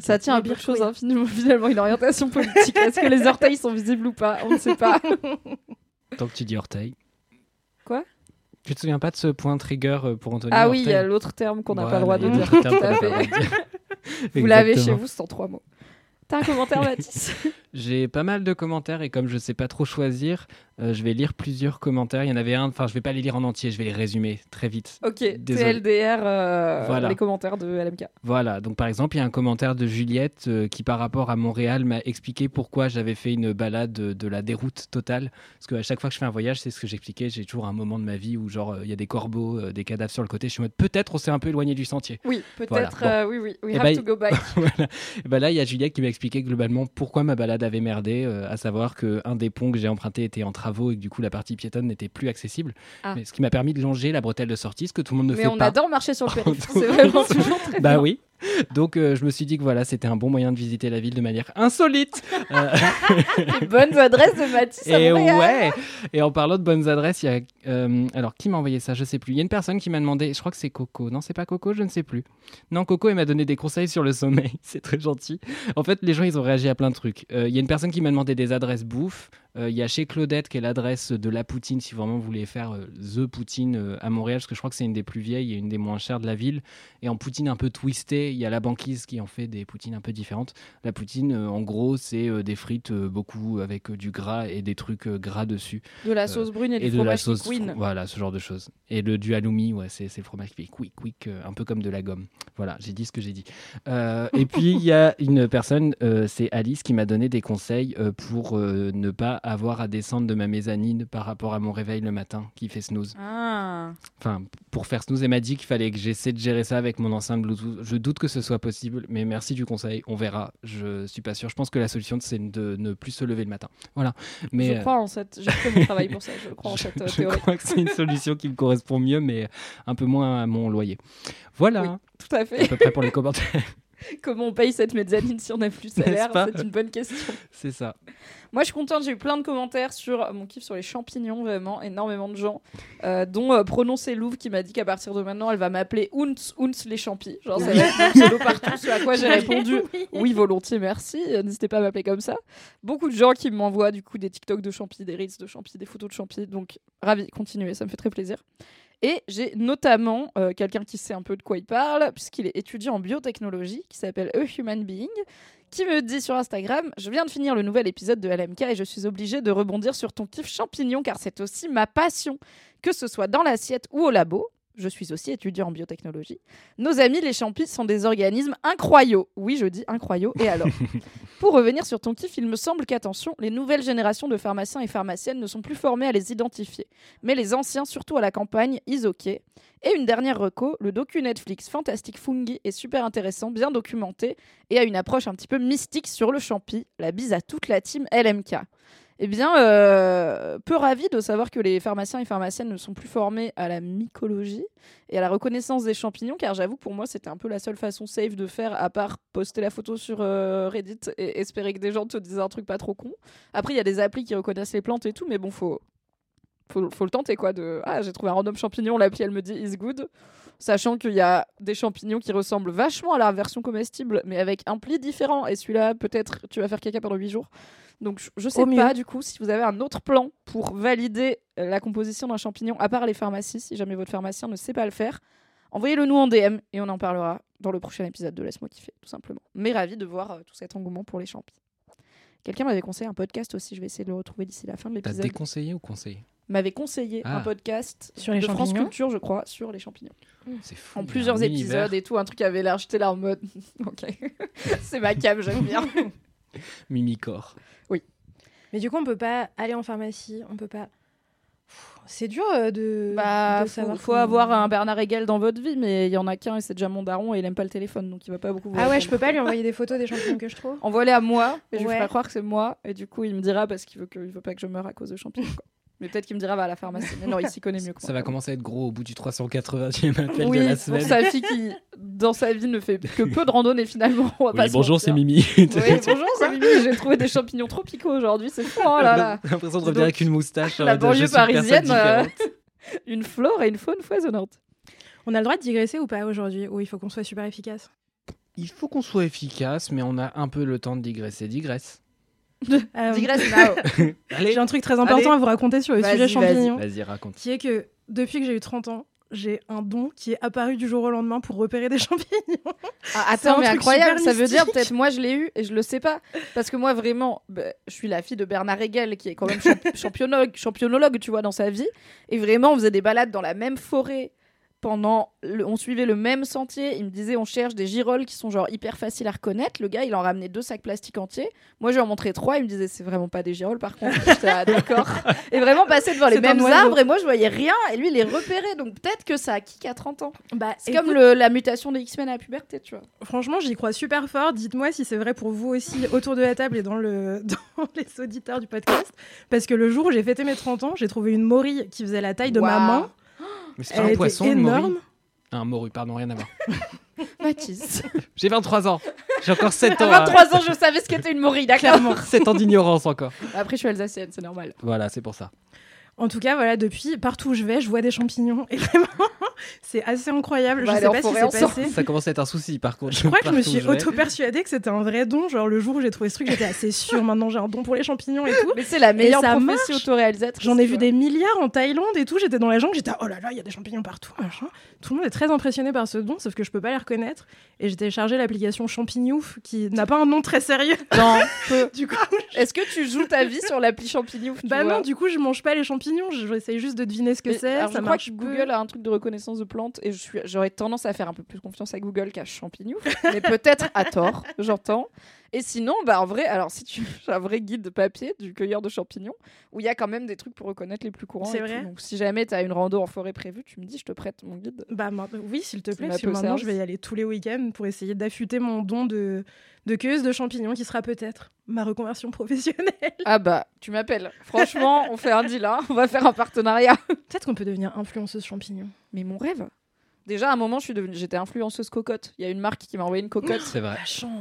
Ça tient à pire chose infiniment, finalement, une orientation politique. Est-ce que les orteils sont visibles ou pas On ne sait pas. Tant que tu dis orteil. Quoi? Tu te souviens pas de ce point trigger pour Anthony Ah oui, il y a l'autre terme qu'on n'a pas le droit de dire. Tout à fait. Vous l'avez chez vous, c'est en trois mots. T'as un commentaire, Mathis? J'ai pas mal de commentaires et comme je sais pas trop choisir, euh, je vais lire plusieurs commentaires. Il y en avait un, enfin je vais pas les lire en entier, je vais les résumer très vite. Ok, Désolé. TLDR, euh, Voilà. les commentaires de LMK. Voilà, donc par exemple, il y a un commentaire de Juliette euh, qui, par rapport à Montréal, m'a expliqué pourquoi j'avais fait une balade de, de la déroute totale. Parce qu'à chaque fois que je fais un voyage, c'est ce que j'expliquais, j'ai toujours un moment de ma vie où, genre, il y a des corbeaux, des cadavres sur le côté. Je suis en mode, peut-être on s'est un peu éloigné du sentier. Oui, peut-être, Voilà, bon. oui, oui, we Eh have ben, to go back. voilà. Et ben là, il y a Juliette qui m'a expliqué globalement pourquoi ma balade avait merdé, euh, à savoir qu'un des ponts que j'ai emprunté était en travaux et que du coup la partie piétonne n'était plus accessible. Ah. Mais ce qui m'a permis de longer la bretelle de sortie, ce que tout le monde ne Mais fait on pas. adore marcher sur le périph'. C'est vraiment toujours très Bah bien. oui. Donc euh, je me suis dit que voilà, c'était un bon moyen de visiter la ville de manière insolite. Euh, Les bonnes adresses de Mathis et ouais. Et en parlant de bonnes adresses, il y a euh, alors qui m'a envoyé ça, je sais plus. Il y a une personne qui m'a demandé, je crois que c'est Coco. Non, c'est pas Coco, je ne sais plus. Non, Coco, elle m'a donné des conseils sur le sommeil. C'est très gentil. En fait, les gens, ils ont réagi à plein de trucs. Euh, Il y a une personne qui m'a demandé des adresses bouffe. Euh, Il y a chez Claudette qui est l'adresse de la Poutine si vraiment vous voulez faire euh, The Poutine euh, à Montréal, parce que je crois que c'est une des plus vieilles et une des moins chères de la ville. Et en Poutine un peu twistée, il y a la banquise qui en fait des Poutines un peu différentes. La Poutine, en gros, c'est des frites beaucoup avec du gras et des trucs gras dessus. De la sauce brune et, Et du de la fromage sauce, Queen. voilà, ce genre de choses. Et le du halloumi, ouais, c'est le fromage qui fait quick, quick, un peu comme de la gomme. Voilà, j'ai dit ce que j'ai dit. Euh, et puis il y a une personne, euh, c'est Alice, qui m'a donné des conseils euh, pour ne pas avoir à descendre de ma mezzanine par rapport à mon réveil le matin qui fait snooze. Ah. Enfin, pour faire snooze, elle m'a dit qu'il fallait que j'essaie de gérer ça avec mon enceinte Bluetooth. Je doute que ce soit possible, mais merci du conseil. On verra. Je suis pas sûr. Je pense que la solution, c'est de ne plus se lever le matin. Voilà. Mais je euh, crois en cette. J'ai fait mon travail pour ça. Je crois en je, cette euh, je théorie. crois que c'est une solution qui me correspond mieux, mais un peu moins à mon loyer. Voilà, Oui. Tout à à fait. peu près pour les commentaires. Comment on paye cette mezzanine si on n'a plus de salaire? C'est une bonne question. c'est ça. Moi, je suis contente. J'ai eu plein de commentaires sur mon kiff sur les champignons, vraiment énormément de gens, euh, dont euh, Prononcer Louvre qui m'a dit qu'à partir de maintenant, elle va m'appeler Ounce Ounce les champis. Genre, ça va être partout. Ce à quoi j'ai répondu oui, volontiers, merci. Euh, N'hésitez pas à m'appeler comme ça. Beaucoup de gens qui m'envoient du coup des TikTok de champis, des reels de champis, des photos de champis. Donc, ravi, continuez, ça me fait très plaisir. Et j'ai notamment euh, quelqu'un qui sait un peu de quoi il parle, puisqu'il est étudiant en biotechnologie, qui s'appelle A Human Being, qui me dit sur Instagram Je viens de finir le nouvel épisode de LMK et je suis obligée de rebondir sur ton kiff champignon, car c'est aussi ma passion, que ce soit dans l'assiette ou au labo. Je suis aussi étudiant en biotechnologie. Nos amis, les champis, sont des organismes incroyables. Oui, je dis incroyables. Et alors Pour revenir sur ton kiff, il me semble qu'attention, les nouvelles générations de pharmaciens et pharmaciennes ne sont plus formés à les identifier. Mais les anciens, surtout à la campagne, ils ok. Et une dernière reco, le docu Netflix Fantastic Fungi est super intéressant, bien documenté et a une approche un petit peu mystique sur le champi. La bise à toute la team LMK. Eh bien, euh, peu ravi de savoir que les pharmaciens et pharmaciennes ne sont plus formés à la mycologie et à la reconnaissance des champignons, car j'avoue, pour moi, c'était un peu la seule façon safe de faire, à part poster la photo sur euh, Reddit et espérer que des gens te disent un truc pas trop con. Après, il y a des applis qui reconnaissent les plantes et tout, mais bon, faut, faut, faut le tenter, quoi. De ah, j'ai trouvé un random champignon, l'appli elle me dit is good, sachant qu'il y a des champignons qui ressemblent vachement à la version comestible, mais avec un pli différent. Et celui-là, peut-être, tu vas faire caca pendant 8 jours. Donc, je, je sais Au mieux. pas, du coup, si vous avez un autre plan pour valider la composition d'un champignon, à part les pharmacies, si jamais votre pharmacien ne sait pas le faire, envoyez-le nous en DM et on en parlera dans le prochain épisode de Laisse-moi kiffer, tout simplement. Mais ravi de voir euh, tout cet engouement pour les champis. Quelqu'un m'avait conseillé un podcast aussi, je vais essayer de le retrouver d'ici la fin de T'as l'épisode. déconseillé ou conseillé? M'avait conseillé Ah. un podcast Sur les de France champignons Culture, je crois, sur les champignons. C'est fou. En plusieurs épisodes et tout, un truc qui avait l'air, j'étais là en mode. ok, c'est ma cam, j'aime bien. Mimicor. Mais du coup, on peut pas aller en pharmacie, on peut pas. C'est dur euh, de. Bah, de faut, savoir faut comment- avoir un Bernard Hegel dans votre vie, mais il y en a qu'un et c'est déjà mon daron et il aime pas le téléphone, donc il va pas beaucoup. vous Ah ouais, je peux pas lui envoyer des photos des champignons que je trouve. Envoie-les à moi et je lui ferai croire que c'est moi et du coup il me dira parce qu'il veut que il veut pas que je meure à cause de champignons. quoi. Mais peut-être qu'il me dira va à la pharmacie. Mais non, il s'y connaît mieux Ça va commencer à être gros au bout du 380e appel Oui, de la pour semaine. sa fille qui dans sa vie ne fait que peu de randonnées finalement. on va pas Oui, se bonjour, c'est. Mimi. Oui, bonjour, c'est Mimi. J'ai trouvé des champignons tropicaux aujourd'hui. C'est fou, oh là là. J'ai l'impression de revenir avec une moustache. La je banlieue parisienne, euh, une flore et une faune foisonnante. On a le droit de digresser ou pas aujourd'hui Ou il faut qu'on soit super efficace? Il faut qu'on soit efficace, mais on a un peu le temps de digresser. Digresse. Euh, Digresse now. J'ai un truc très important Allez. à vous raconter sur le sujet champignons, vas-y, raconte. qui est que depuis que j'ai eu 30 ans, j'ai un don qui est apparu du jour au lendemain pour repérer des champignons. Ah, C'est un attends, mais truc incroyable. Ça veut dire peut-être moi je l'ai eu et je le sais pas. Parce que moi vraiment, bah, je suis la fille de Bernard Hegel qui est quand même champ- championnologue, championnologue, tu vois, dans sa vie. Et vraiment, on faisait des balades dans la même forêt. Pendant, le- on suivait le même sentier. Il me disait, on cherche des girolles qui sont genre hyper faciles à reconnaître. Le gars, il en ramenait deux sacs plastiques entiers. Moi, je lui en montrais trois. Il me disait, c'est vraiment pas des girolles, par contre. Ah, d'accord. Et vraiment passer devant les mêmes arbres. Et moi, je voyais rien. Et lui, il les repérait. Donc peut-être que ça a kick à 30 ans. Bah, C'est comme le- la mutation des X-Men à la puberté, tu vois. Franchement, j'y crois super fort. Dites-moi si c'est vrai pour vous aussi autour de la table et dans, le... dans les auditeurs du podcast. Parce que le jour où j'ai fêté mes 30 ans, j'ai trouvé une morille qui faisait la taille de ma main. Mais c'est pas un poisson, le énorme. morue Un morue, pardon, rien à voir. Mathis. J'ai 23 ans. J'ai encore 7 ans. À à- 23 ans, je savais ce qu'était une morille, d'accord Clairement. 7 ans d'ignorance encore. Après, je suis alsacienne, c'est normal. Voilà, c'est pour ça. En tout cas, voilà, depuis, partout où je vais, je vois des champignons. Et vraiment, c'est assez incroyable. Bah, je sais pas ce qui forêt s'est ensemble. passé. Ça commence à être un souci par contre. Je crois que je me suis auto-persuadée que c'était un vrai don. Genre, le jour où j'ai trouvé ce truc, j'étais assez sûre. Maintenant, j'ai un don pour les champignons et tout. Mais c'est la meilleure ça prophétie autoréalisatrice. J'en ai vu des milliards en Thaïlande et tout. J'étais dans la jungle, j'étais oh là là, il y a des champignons partout, machin. Tout le monde est très impressionné par ce don, sauf que je peux pas les reconnaître. Et j'ai téléchargé l'application Champignouf qui n'a pas un nom très sérieux. Non, peu. Du coup, Est-ce que tu joues ta vie sur l'appli champignon tu bah non, du coup, je mange pas les champignons. J'essaye juste de deviner ce que c'est. je crois que. Google a un truc de reconnaissance de plantes et j'aurais tendance à faire un peu plus confiance à Google qu'à champignon, mais peut-être à tort, j'entends. Et sinon, bah en vrai, alors si tu un vrai guide de papier du cueilleur de champignons où il y a quand même des trucs pour reconnaître les plus courants. C'est vrai tout. Donc si jamais tu as une rando en forêt prévue, tu me dis, je te prête mon guide. Bah maintenant- oui, s'il te plaît, parce que maintenant je vais y aller tous les week-ends pour essayer d'affûter mon don de, de cueilleuse de champignons qui sera peut-être ma reconversion professionnelle. Ah bah, tu m'appelles. Franchement, on fait un deal, hein. on va faire un partenariat. Peut-être qu'on peut devenir influenceuse champignons. Mais mon rêve. Déjà, à un moment, je suis devenue, j'étais influenceuse cocotte. Il y a une marque qui m'a envoyé une cocotte. C'est vrai.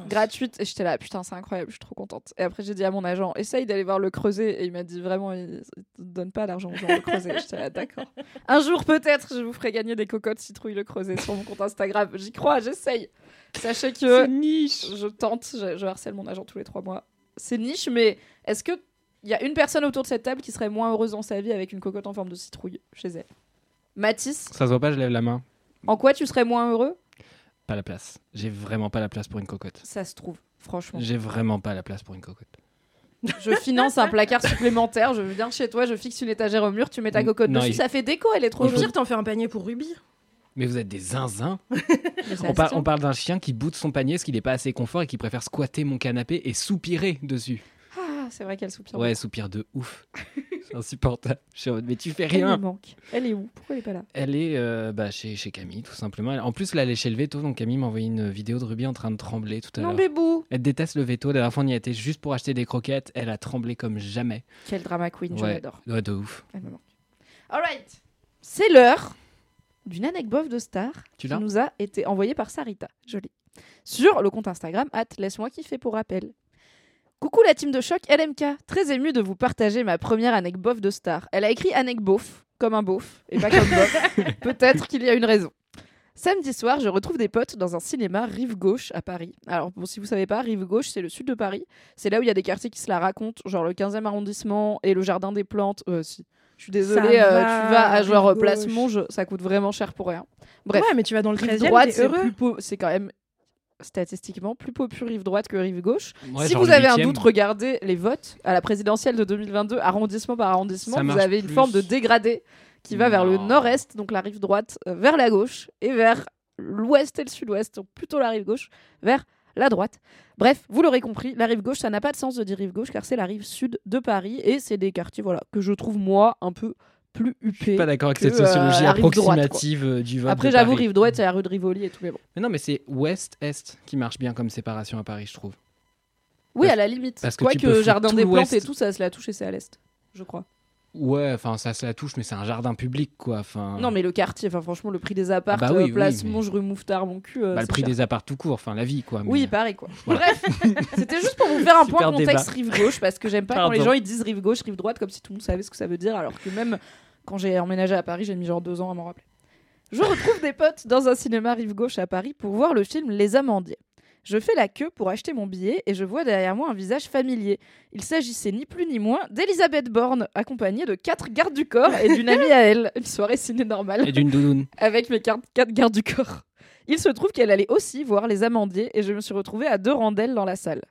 Gratuite. Et j'étais là putain c'est incroyable je suis trop contente. Et après j'ai dit à mon agent essaye d'aller voir le creuset. Et il m'a dit vraiment il, il te donne pas l'argent aux gens le creuset. J'étais là d'accord. Un jour peut-être je vous ferai gagner des cocottes citrouille le creuset sur mon compte Instagram. J'y crois j'essaye. Sachez que niche. je tente je, je harcèle mon agent tous les trois mois. C'est niche mais est-ce que il y a une personne autour de cette table qui serait moins heureuse dans sa vie avec une cocotte en forme de citrouille chez elle? Mathis? Ça se voit pas, je lève la main. En quoi tu serais moins heureux? Pas la place. J'ai vraiment pas la place pour une cocotte. ça se trouve franchement J'ai vraiment pas la place pour une cocotte. Je finance un placard supplémentaire, je viens chez toi, je fixe une étagère au mur, tu mets ta cocotte Non, dessus, il- ça fait déco, elle est trop Au jolie. pire, t'en fais un panier pour Ruby. Mais vous êtes des zinzins. Mais ça On, par- se tient. on parle d'un chien qui bout de son panier parce qu'il n'est pas assez confort et qui préfère squatter mon canapé et soupirer dessus. Ah, c'est vrai qu'elle soupire. Ouais, soupire de ouf. C'est insupportable. Je suis en mode, mais tu fais Elle me rien. manque. Elle est où? Pourquoi elle est pas là? Elle est euh, bah, chez, chez Camille, tout simplement. En plus, là, elle est chez le veto, donc Camille m'a envoyé une vidéo de Ruby en train de trembler tout à Non, l'heure. bébou Elle déteste le veto. La dernière fois, on y été juste pour acheter des croquettes. Elle a tremblé comme jamais. Quel drama queen, je Ouais. l'adore. Ouais, de ouf. Elle me manque. Alright C'est l'heure d'une anecdote de star Tu qui nous a été envoyée par Sarita. Jolie. Sur le compte Instagram, at laisse-moi kiffer pour rappel. Coucou la team de choc LMK, très émue de vous partager ma première anecdote de star. Elle a écrit anecbof, comme un beauf, et pas comme bof. Peut-être qu'il y a une raison. Samedi soir, je retrouve des potes dans un cinéma rive gauche à Paris. Alors, bon, si vous savez pas, rive gauche, c'est le sud de Paris. C'est là où il y a des quartiers qui se la racontent, genre le 15e arrondissement et le jardin des plantes. Euh, si. Je suis désolée, euh, va, tu vas à genre gauche. Place Monge, ça coûte vraiment cher pour rien. Bref, Ouais, mais tu vas dans le rive 13e, droite, t'es c'est heureux. plus po- c'est quand même statistiquement plus populaire rive droite que rive gauche. Ouais, si vous avez un doute, regardez les votes à la présidentielle de 2022, arrondissement par arrondissement. Ça Vous avez une plus. forme de dégradé qui va vers le nord-est, donc la rive droite, euh, vers la gauche, et vers l'ouest et le sud-ouest, donc plutôt la rive gauche, vers la droite. Bref, vous l'aurez compris, la rive gauche, ça n'a pas de sens de dire rive gauche, car c'est la rive sud de Paris, et c'est des quartiers voilà, que je trouve, moi, un peu plus Je suis pas d'accord avec que, cette euh, sociologie rive droite, approximative euh, du vote. Après, j'avoue, rive droite, c'est la rue de Rivoli et tout, mais bon. Mais non, mais c'est ouest-est qui marche bien comme séparation à Paris, je trouve. Oui, Parce- à la limite. parce que foutre jardin des plantes et tout, ça se la touche et c'est à l'est, je crois. Ouais, enfin, ça se la touche, mais c'est un jardin public, quoi. Enfin, Non, mais le quartier, enfin, franchement, le prix des apparts, Ah bah oui, euh, oui, place mais- Monge, rue Mouffetard, mon cul. euh, bah, le prix cher. des apparts tout court, enfin, la vie, quoi. mais- Oui, pareil, quoi. Voilà. Bref, c'était juste pour vous faire un point contexte rive gauche, parce que j'aime pas quand les Pardon. gens ils disent rive gauche, rive droite, comme si tout le monde savait ce que ça veut dire, alors que même quand j'ai emménagé à Paris, j'ai mis genre deux ans à m'en rappeler. Je retrouve des potes dans un cinéma rive gauche à Paris pour voir le film Les Amandiers. Je fais la queue pour acheter mon billet et je vois derrière moi un visage familier. Il s'agissait ni plus ni moins d'Elisabeth Borne, accompagnée de quatre gardes du corps et d'une amie à elle. Une soirée ciné normale Et d'une doudoune. avec mes quatre, quatre gardes du corps. Il se trouve qu'elle allait aussi voir les amandiers et je me suis retrouvée à deux rangs d'elle dans la salle.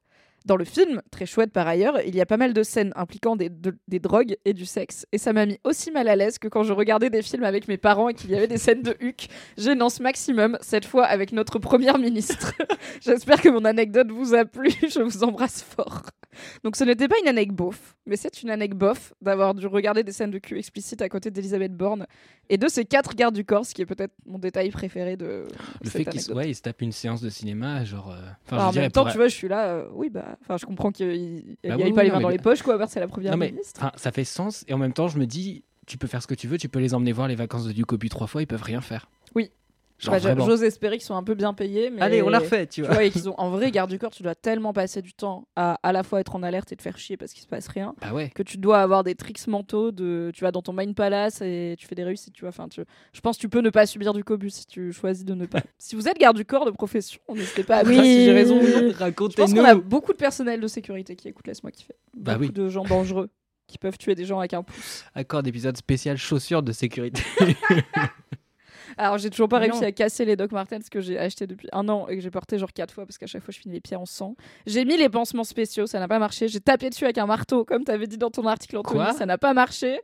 Dans le film, très chouette par ailleurs, il y a pas mal de scènes impliquant des, de- des drogues et du sexe. Et ça m'a mis aussi mal à l'aise que quand je regardais des films avec mes parents et qu'il y avait des scènes de huc. Gênance maximum, cette fois avec notre première ministre. J'espère que mon anecdote vous a plu. Je vous embrasse fort. Donc ce n'était pas une anecdote beauf, mais c'est une anecdote bof d'avoir dû regarder des scènes de cul explicites à côté d'Elisabeth Borne et de ces quatre gardes du corps, ce qui est peut-être mon détail préféré de Le cette fait qu'il ouais, se tape une séance de cinéma, genre. euh, Enfin, je en dirais même temps, pour- tu vois, je suis là, euh, oui, bah, enfin, je comprends qu'il n'y Bah oui, pas oui, les mains dans mais- les poches, quoi, c'est la première Non, mais ministre. ça fait sens. Et en même temps, je me dis, tu peux faire ce que tu veux, tu peux les emmener voir les vacances de Ducopu trois fois, ils peuvent rien faire. Oui. Bah. J'ose espérer qu'ils sont un peu bien payés. Mais... Allez, on la refait, tu Tu vois. vois, et qu'ils ont en vrai garde du corps, tu dois tellement passer du temps à à la fois être en alerte et te faire chier parce qu'il se passe rien, Bah ouais. que tu dois avoir des tricks mentaux de tu vas dans ton mind palace et tu fais des réussites, tu vois. Enfin, tu... je pense que tu peux ne pas subir du cobus si tu choisis de ne pas. si vous êtes garde du corps de profession, n'hésitez pas à me dire si j'ai raison. Je pense qu'on a beaucoup de personnel de sécurité qui écoute Laisse-moi kiffer. Bah beaucoup oui. de gens dangereux qui peuvent tuer des gens avec un pouce. Accord d'épisode spécial chaussures de sécurité. Alors, j'ai toujours pas réussi non. à casser les Doc Martens que j'ai acheté depuis un an et que j'ai porté genre quatre fois parce qu'à chaque fois je finis les pieds en sang. J'ai mis les pansements spéciaux, ça n'a pas marché. J'ai tapé dessus avec un marteau, comme t'avais dit dans ton article, Anthony, Quoi? ça n'a pas marché.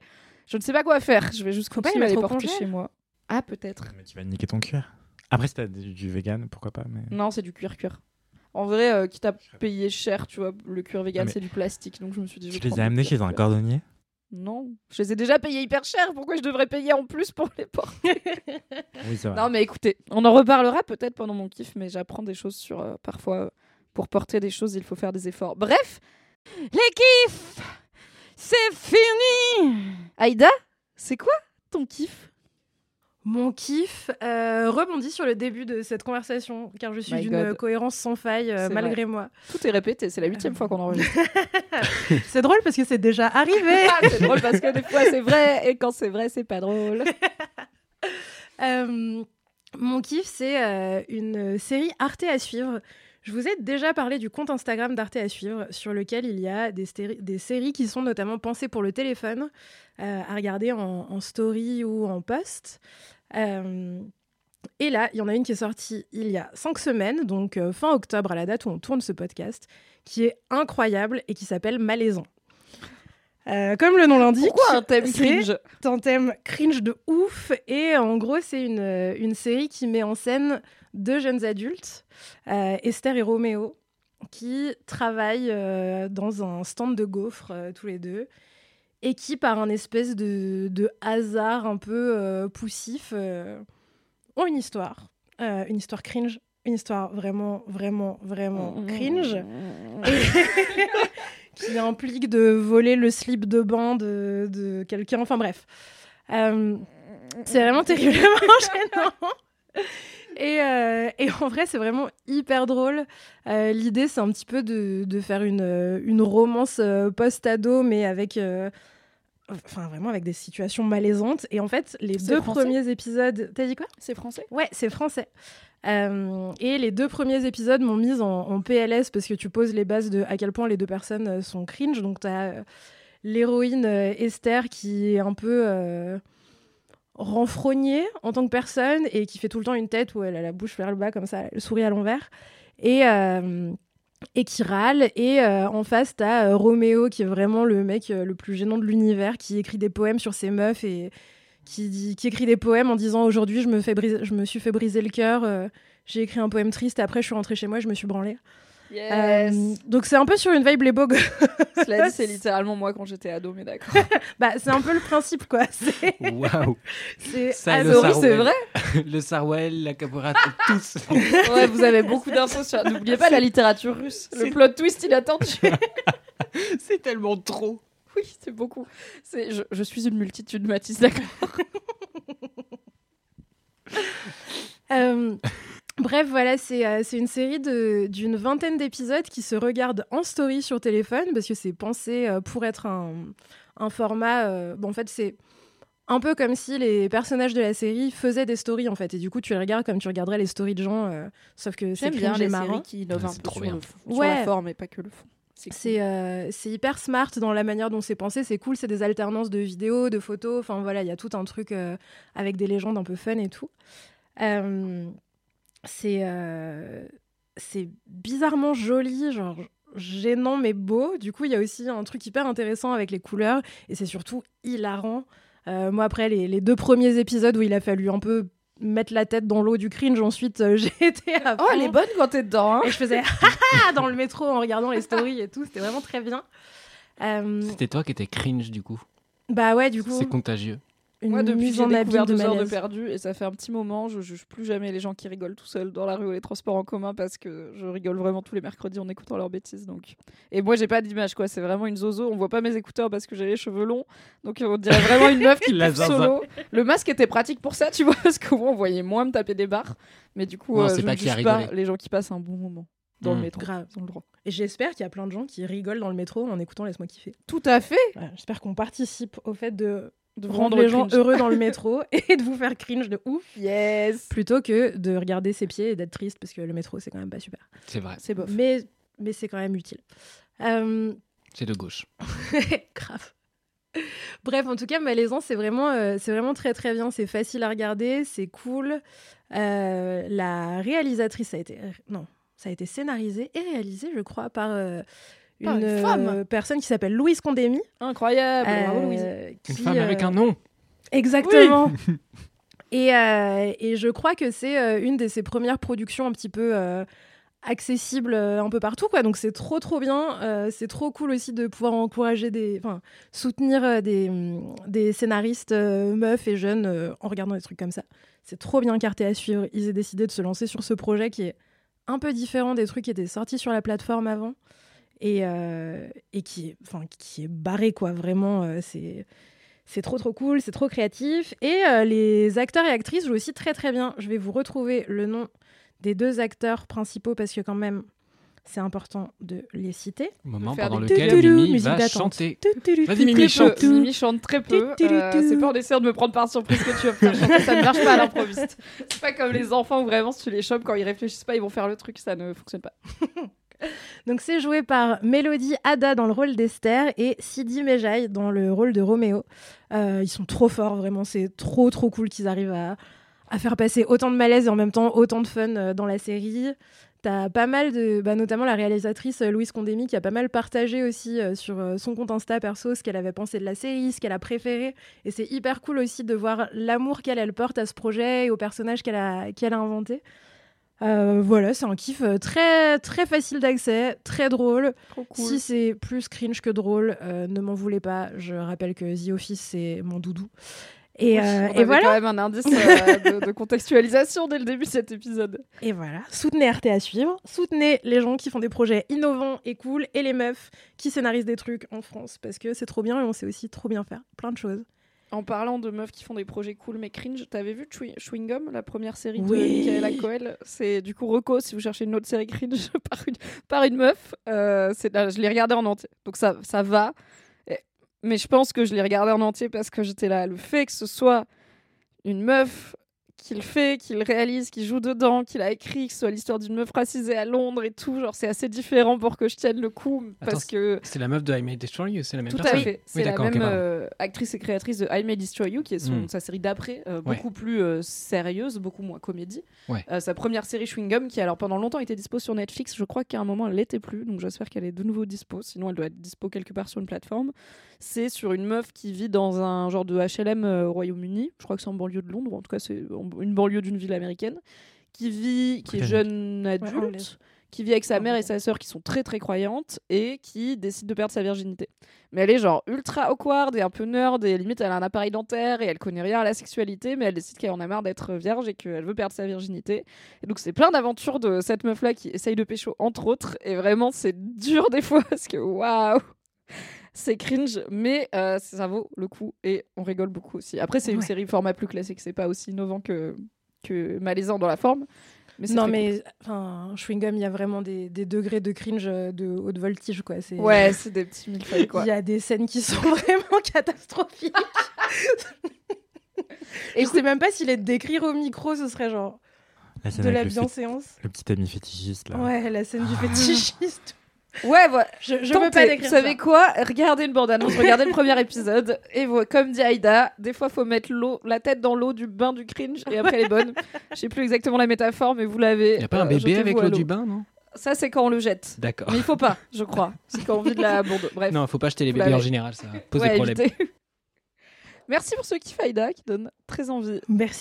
Je ne sais pas quoi faire. Je vais juste continuer à les porter chez moi. Ah, peut-être. Mais tu vas niquer ton cuir. Après, si t'as du, du vegan, pourquoi pas. Mais... Non, c'est du cuir cuir. En vrai, euh, quitte à payer cher, tu vois, le cuir vegan, Ah, mais- c'est du plastique. Donc je me suis dit, je Tu vais les du amenés chez un cordonnier? Non, je les ai déjà payés hyper cher. Pourquoi je devrais payer en plus pour les porter Oui. Non, mais écoutez, on en reparlera peut-être pendant mon kiff, mais j'apprends des choses sur. euh, parfois, euh, pour porter des choses, il faut faire des efforts. Bref, les kiffs C'est fini Aïda, c'est quoi ton kiff? Mon kiff euh, rebondit sur le début de cette conversation, car je suis My d'une God. cohérence sans faille, euh, malgré moi. Tout est répété, c'est la huitième fois qu'on enregistre. C'est drôle parce que c'est déjà arrivé. Ah, c'est drôle parce que des fois c'est vrai, et quand c'est vrai, c'est pas drôle. Euh, mon kiff, c'est euh, une série Arte à suivre. Je vous ai déjà parlé du compte Instagram d'Arte à suivre, sur lequel il y a des, séries qui sont notamment pensées pour le téléphone, euh, à regarder en, en story ou en post. Euh, et là, il y en a une qui est sortie il y a cinq semaines, donc euh, fin octobre à la date où on tourne ce podcast, qui est incroyable et qui s'appelle Malaisant. Euh, comme le nom l'indique, Pourquoi un thème c'est- cringe? c'est un thème cringe de ouf. Et en gros, c'est une, une série qui met en scène deux jeunes adultes, euh, Esther et Roméo, qui travaillent euh, dans un stand de gaufres euh, tous les deux. Et qui, par un espèce de, de hasard un peu poussif, ont une histoire. Une histoire cringe. Une histoire vraiment, vraiment, vraiment cringe. Et- qui implique de voler le slip de bain de, de quelqu'un. Enfin bref. Euh, c'est vraiment terriblement gênant. Et, euh, et en vrai, c'est vraiment hyper drôle. Euh, L'idée, c'est un petit peu de, de faire une, euh, une romance euh, post-ado, mais avec. Enfin, vraiment avec des situations malaisantes. Et en fait, les deux français premiers épisodes. T'as dit quoi? C'est français? Ouais, c'est français. Et les deux premiers épisodes m'ont mise en, en PLS parce que tu poses les bases de à quel point les deux personnes sont cringe. Donc, tu as l'héroïne Esther qui est un peu renfrognée en tant que personne et qui fait tout le temps une tête où elle a la bouche vers le bas, comme ça, elle sourit à l'envers. Et. euh, et qui râle. Et euh, en face, t'as euh, Roméo, qui est vraiment le mec le plus gênant de l'univers, qui écrit des poèmes sur ses meufs et qui, qui écrit des poèmes en disant aujourd'hui je me je me suis fait briser le cœur. j'ai écrit un poème triste. Après, je suis rentrée chez moi, je me suis branlée. Yes Euh, donc c'est un peu sur une vibe les beaux gosses. Cela dit, c'est littéralement moi quand j'étais ado, mais d'accord. bah, c'est un peu le principe, quoi. C'est, Waouh c'est c'est Sarwell. vrai Le Sarwell, la caporate, tous. Ouais, vous avez beaucoup d'infos sur. N'oubliez pas la littérature russe. Le plot twist inattendu. C'est tellement trop. Oui, c'est beaucoup. C'est, je, je suis une multitude, Mathis, d'accord. Euh, bref, voilà, c'est euh, une série d'une vingtaine d'épisodes qui se regardent en story sur téléphone parce que c'est pensé euh, pour être un, un format. euh, bon, en fait, c'est un peu comme si les personnages de la série faisaient des stories en fait, et du coup, tu les regardes comme tu regarderais les stories de gens, euh, sauf que c'est bien les marrant. séries qui innovent Ouais, un c'est peu trop sur, bien. le fond- sur Ouais. la forme et pas que le fond. C'est cool. euh, hyper smart dans la manière dont c'est pensé, c'est cool, c'est des alternances de vidéos, de photos, enfin voilà, il y a tout un truc euh, avec des légendes un peu fun et tout. Euh, c'est euh, c'est bizarrement joli, genre gênant mais beau. Du coup, il y a aussi un truc hyper intéressant avec les couleurs et c'est surtout hilarant. Euh, moi, après les, les deux premiers épisodes où il a fallu un peu mettre la tête dans l'eau du cringe, ensuite euh, j'ai été à Oh, elle est bonne quand t'es dedans, hein Et je faisais Ah dans le métro en regardant les stories et tout. C'était vraiment très bien. Euh, C'était toi qui étais cringe du coup. bah ouais, du coup. C'est contagieux. Une Moi, depuis mise j'ai en abîme découvert de deux heures de perdu et ça fait un petit moment, je juge plus jamais les gens qui rigolent tout seuls dans la rue ou les transports en commun parce que je rigole vraiment tous les mercredis en écoutant leurs bêtises. Donc. Et moi, j'ai pas d'image, quoi. C'est vraiment une zozo. On voit pas mes écouteurs parce que j'ai les cheveux longs. Donc, on dirait vraiment une meuf qui La solo. Le masque était pratique pour ça, tu vois, parce qu'au moins, on voyait moins me taper des barres. Mais du coup, Non, euh, je ne juge pas les gens qui passent un bon moment dans le Mm. métro. Grave. Ont le droit. Et j'espère qu'il y a plein de gens qui rigolent dans le métro en écoutant Laisse-moi kiffer. Tout à fait. J'espère qu'on participe au fait de De rendre les gens heureux dans le métro et de vous faire cringe de ouf. Yes. Plutôt que de regarder ses pieds et d'être triste parce que le métro c'est quand même pas super. C'est vrai, C'est bof. Mais, mais c'est quand même utile. Euh, c'est de gauche. Grave. Bref, en tout cas, Malaisant, c'est vraiment, euh, c'est vraiment très très bien. C'est facile à regarder, c'est cool. Euh, la réalisatrice, ça a été, non, ça a été scénarisé et réalisé, je crois, par, euh, Par une euh, femme. personne qui s'appelle Louise Condémy. Incroyable. Bravo, euh, Louise. Une qui, femme avec euh, un nom. Exactement. et, euh, et je crois que c'est euh, une de ses premières productions un petit peu euh, accessibles euh, un peu partout. Quoi. Donc c'est trop trop bien. Euh, c'est trop cool aussi de pouvoir encourager des... Enfin, soutenir euh, des, hum, des scénaristes euh, meufs et jeunes euh, en regardant des trucs comme ça. C'est trop bien carté à suivre. Ils ont décidé de se lancer sur ce projet qui est un peu différent des trucs qui étaient sortis sur la plateforme avant. Et, euh, et qui, est, enfin, qui est barré, quoi. Vraiment, euh, c'est... C'est trop trop cool, c'est trop créatif. Et euh, les acteurs et actrices jouent aussi très très bien. Je vais vous retrouver le nom des deux acteurs principaux parce que quand même, c'est important de les citer. Moment faire pendant des lequel tutoulou, Mimi musique va d'attente. chanter. Vas-y, Mimi, chante. Mimi chante très peu. Euh, c'est pas en essayant de me prendre par surprise que tu vas me faire chanter. Ça ne marche pas à l'improviste. C'est pas comme les enfants où vraiment si tu les chopes quand ils réfléchissent pas, ils vont faire le truc. Ça ne fonctionne pas. Donc c'est joué par Mélodie Ada dans le rôle d'Esther et Sidi Mejaï dans le rôle de Roméo. Euh, ils sont trop forts, vraiment. C'est trop trop cool qu'ils arrivent à, faire passer autant de malaise et en même temps autant de fun euh, dans la série. T'as pas mal de, bah, notamment la réalisatrice euh, Louise Condémy qui a pas mal partagé aussi sur son compte Insta perso ce qu'elle avait pensé de la série, ce qu'elle a préféré. Et c'est hyper cool aussi de voir l'amour qu'elle elle porte à ce projet et au personnage qu'elle a, qu'elle a inventé. Euh, voilà, c'est un kiff euh, très très facile d'accès, très drôle. Cool. Si c'est plus cringe que drôle, euh, ne m'en voulez pas. Je rappelle que The Office c'est mon doudou. Et, euh, on et avait voilà. quand même un indice de, de contextualisation dès le début de cet épisode. Et voilà, soutenez RT à suivre, soutenez les gens qui font des projets innovants et cool, et les meufs qui scénarisent des trucs en France, parce que c'est trop bien et on sait aussi trop bien faire plein de choses. En parlant de meufs qui font des projets cool mais cringe, t'avais vu Chewing Gum, la première série de. Michaela Coel C'est du coup Reco si vous cherchez une autre série cringe par une, par une meuf. Euh, là, je l'ai regardé en entier, donc ça, ça va. Mais je pense que je l'ai regardé en entier parce que j'étais là. Le fait que ce soit une meuf qui le fait, qui le réalise, qui joue dedans, qui l'a écrit, que ce soit l'histoire d'une meuf racisée à Londres et tout, genre c'est assez différent pour que je tienne le coup parce que C'est la meuf de I May Destroy You, c'est la même tout à personne. fait. C'est Oui, la même pardon. euh, actrice et créatrice de I May Destroy You, qui est son, Mm. sa série d'après, euh, Ouais. beaucoup plus euh, sérieuse, beaucoup moins comédie. Ouais. Sa première série Chewing Gum, qui alors pendant longtemps était dispo sur Netflix, je crois qu'à un moment elle l'était plus, donc j'espère qu'elle est de nouveau dispo, sinon elle doit être dispo quelque part sur une plateforme. C'est sur une meuf qui vit dans un genre de HLM au Royaume-Uni, je crois que c'est en banlieue de Londres, en tout cas c'est en- une banlieue d'une ville américaine, qui vit, qui est jeune adulte, qui vit avec sa mère et sa sœur qui sont très très croyantes et qui décide de perdre sa virginité. Mais elle est genre ultra awkward et un peu nerd et limite elle a un appareil dentaire et elle connaît rien à la sexualité mais elle décide qu'elle en a marre d'être vierge et qu'elle veut perdre sa virginité. Et donc c'est plein d'aventures de cette meuf là qui essaye de pécho entre autres. Et vraiment c'est dur des fois parce que waouh c'est cringe, mais euh, ça vaut le coup et on rigole beaucoup aussi. Après, c'est une Ouais. série format plus classique, c'est pas aussi innovant que, que malaisant dans la forme. Mais Non, mais enfin, Chewing Gum, il y a vraiment des, des degrés de cringe euh, de haute voltige, quoi. C'est. Ouais, c'est des petits millefeuilles, quoi. Il y a des scènes qui sont vraiment catastrophiques. Et je sais même pas si les décrire au micro, ce serait genre La de la le, bienséance. le petit ami fétichiste là. Ouais, la scène du fétichiste. Ouais, voilà. Je, je Tentez. veux pas décrire Vous savez ça. quoi? Regardez une bande-annonce, regardez le premier épisode. Et voilà, comme dit Aïda, des fois, faut mettre l'eau, la tête dans l'eau du bain du cringe et après, elle est bonne. Je sais plus exactement la métaphore, mais vous l'avez. Il y a pas un Euh, bébé avec l'eau du bain, non? Ça, c'est quand on le jette. D'accord. Mais il faut pas, je crois. C'est quand on vide la bourde. Bref. Non, faut pas jeter les Vous bébés en général, ça pose Ouais, des problèmes. Merci pour ce kiff Aïda qui donne très envie. Merci.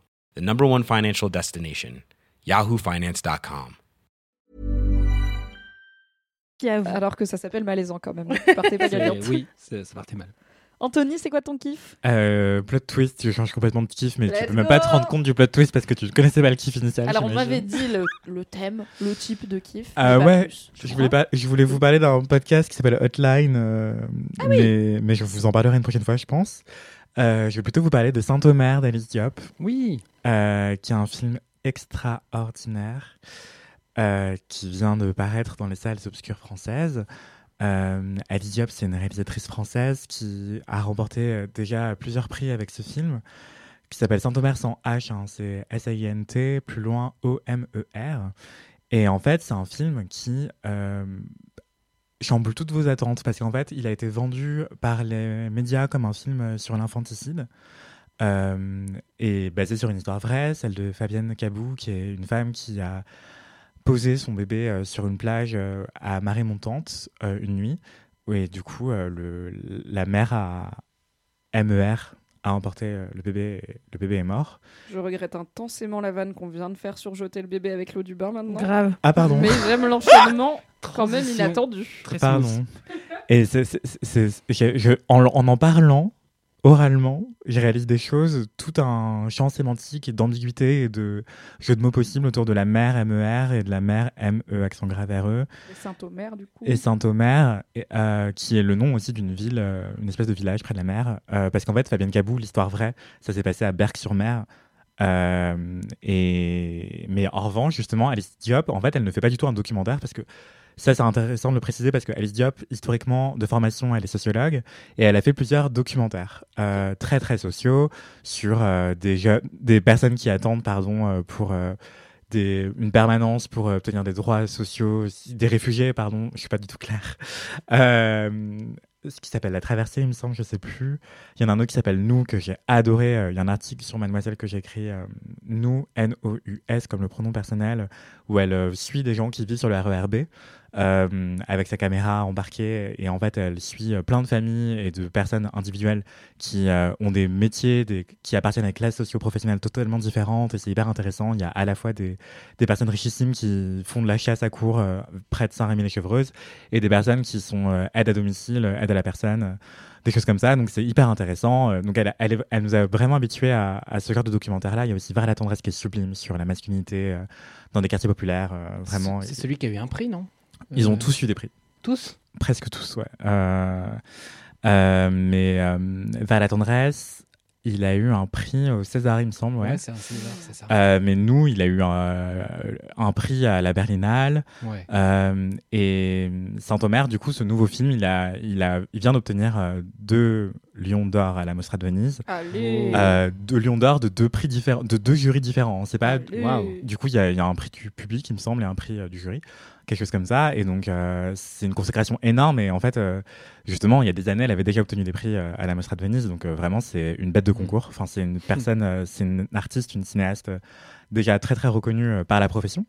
the number one financial destination, yahoofinance.com. Avoue. Alors que ça s'appelle malaisant quand même. Partez pas oui, ça partait mal. Anthony, c'est quoi ton kiff? Euh, plot twist, tu changes complètement de kiff, mais Let's tu peux même pas te go rendre compte du plot twist parce que tu ne connaissais pas le kiff initial. Alors on m'avait dit le, le thème, le type de kiff. Ah pas ouais, plus, Je voulais, pas, je voulais vous parler d'un podcast qui s'appelle Hotline, euh, Ah mais, mais je vous en parlerai une prochaine fois, je pense. Euh, je vais plutôt vous parler de Saint-Omer d'Alice Diop, Oui. euh, qui est un film extraordinaire euh, qui vient de paraître dans les salles obscures françaises. Euh, Alice Diop, c'est une réalisatrice française qui a remporté déjà plusieurs prix avec ce film, qui s'appelle Saint-Omer sans H, hein, c'est S-A-I-N-T, plus loin O-M-E-R. Et en fait, c'est un film qui chamboule toutes vos attentes, parce qu'en fait, il a été vendu par les médias comme un film euh, sur l'infanticide. Euh, et basé sur une histoire vraie, celle de Fabienne Cabou, qui est une femme qui a posé son bébé euh, sur une plage à marée montante une nuit. Et du coup, le, la mère a MER a emporté euh, le bébé. Le bébé est mort. Je regrette intensément la vanne qu'on vient de faire sur jeter le bébé avec l'eau du bain maintenant. Grave. Ah pardon. Mais j'aime l'enchaînement quand même inattendu. Très. Pardon. Et c'est- c'est- c'est- c'est- je- je- en, en en parlant oralement, je réalise des choses, tout un champ sémantique et d'ambiguïté et de jeux de mots possibles autour de la mère MER et de la mère ME accent grave RE Et Saint-Omer du coup. et Saint-Omer, euh, qui est le nom aussi d'une ville, euh, une espèce de village près de la mer. euh, parce qu'en fait, Fabienne Cabou, l'histoire vraie, ça s'est passé à Berck-sur-Mer. Et... Mais en revanche, justement, Alice Diop, en fait, elle ne fait pas du tout un documentaire parce que ça, c'est intéressant de le préciser parce que Alice Diop, historiquement, de formation, elle est sociologue et elle a fait plusieurs documentaires euh, très, très sociaux sur euh, des, personnes qui attendent pardon, euh, pour une permanence pour obtenir des droits sociaux, des réfugiés, pardon, je suis pas du tout clair. Euh, ce qui s'appelle La Traversée, il me semble, je sais plus. Il y en a un autre qui s'appelle Nous, que j'ai adoré. Il y a un article sur Mademoiselle que j'ai écrit, Nous, N-O-U-S, comme le pronom personnel, où elle euh, suit des gens qui vivent sur le RERB. euh, avec sa caméra embarquée et en fait elle suit euh, plein de familles et de personnes individuelles qui euh, ont des métiers qui appartiennent à des classes socio-professionnelles totalement différentes et c'est hyper intéressant il y a à la fois des, personnes richissimes qui font de la chasse à cours près de Saint-Rémy-les-Chevreuses et des personnes qui sont euh, aide à domicile, euh, aide à la personne, des choses comme ça. Donc c'est hyper intéressant. Euh, donc elle, elle, nous a vraiment habitués à, à ce genre de documentaire-là. Il y a aussi Vers la tendresse qui est sublime sur la masculinité euh, dans des quartiers populaires. euh, vraiment, C'est celui qui a eu un prix, non? Ils ont tous eu des prix. Tous? Presque tous, ouais. Mais Vers la tendresse, il a eu un prix au César, il me semble. Ouais. Ouais, c'est un César, c'est ça. Euh, mais nous, il a eu un, un prix à la Berlinale. Ouais. Euh, et Saint-Omer, du coup, ce nouveau film, il, a, il, a, il vient d'obtenir euh, deux Lions d'or à la Mostra de Venise. Allez. Euh, deux Lions d'or de deux prix différents, de deux jurys différents. C'est pas. Du coup, il y, y a un prix du public, il me semble, et un prix euh, du jury, quelque chose comme ça. Et donc, euh, c'est une consécration énorme. Et en fait, euh, justement, il y a des années, elle avait déjà obtenu des prix euh, à la Mostra de Venise. Donc, vraiment, c'est une bête de concours. Enfin, c'est une personne, euh, c'est une artiste, une cinéaste déjà très très reconnue par la profession.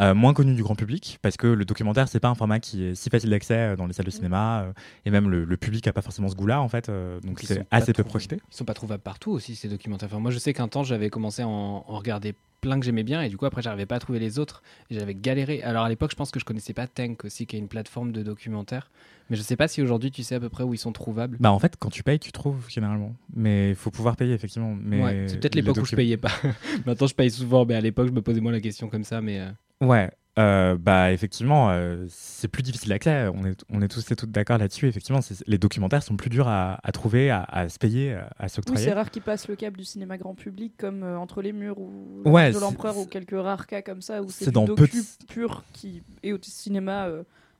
Euh, moins connue du grand public parce que le documentaire c'est pas un format qui est si facile d'accès euh, dans les salles de cinéma euh, et même le, le public a pas forcément ce goût-là en fait euh, donc c'est assez peu projeté. Ils sont pas trouvables partout aussi, ces documentaires. Enfin, moi, je sais qu'un temps, j'avais commencé à en, en regarder plein que j'aimais bien, et du coup, après, j'arrivais pas à trouver les autres, et j'avais galéré. Alors, à l'époque, je pense que je connaissais pas Tank aussi, qui est une plateforme de documentaires. Mais je sais pas si aujourd'hui, tu sais à peu près où ils sont trouvables. Bah en fait quand tu payes tu trouves généralement mais il faut pouvoir payer effectivement mais ouais, c'est peut-être l'époque où je payais pas. Maintenant, je paye souvent, mais à l'époque, je me posais moins la question comme ça. Mais euh, Ouais, euh, bah effectivement, euh, c'est plus difficile d'accès. On est, on est tous et toutes d'accord là-dessus. Effectivement, les documentaires sont plus durs à, à trouver, à, à se payer, à, à Oui, s'octroyer. c'est rare qu'ils passent le câble du cinéma grand public comme euh, Entre les murs ou Ouais, ouais, de l'Empereur ou quelques rares cas comme ça où c'est du docu pur qui est au cinéma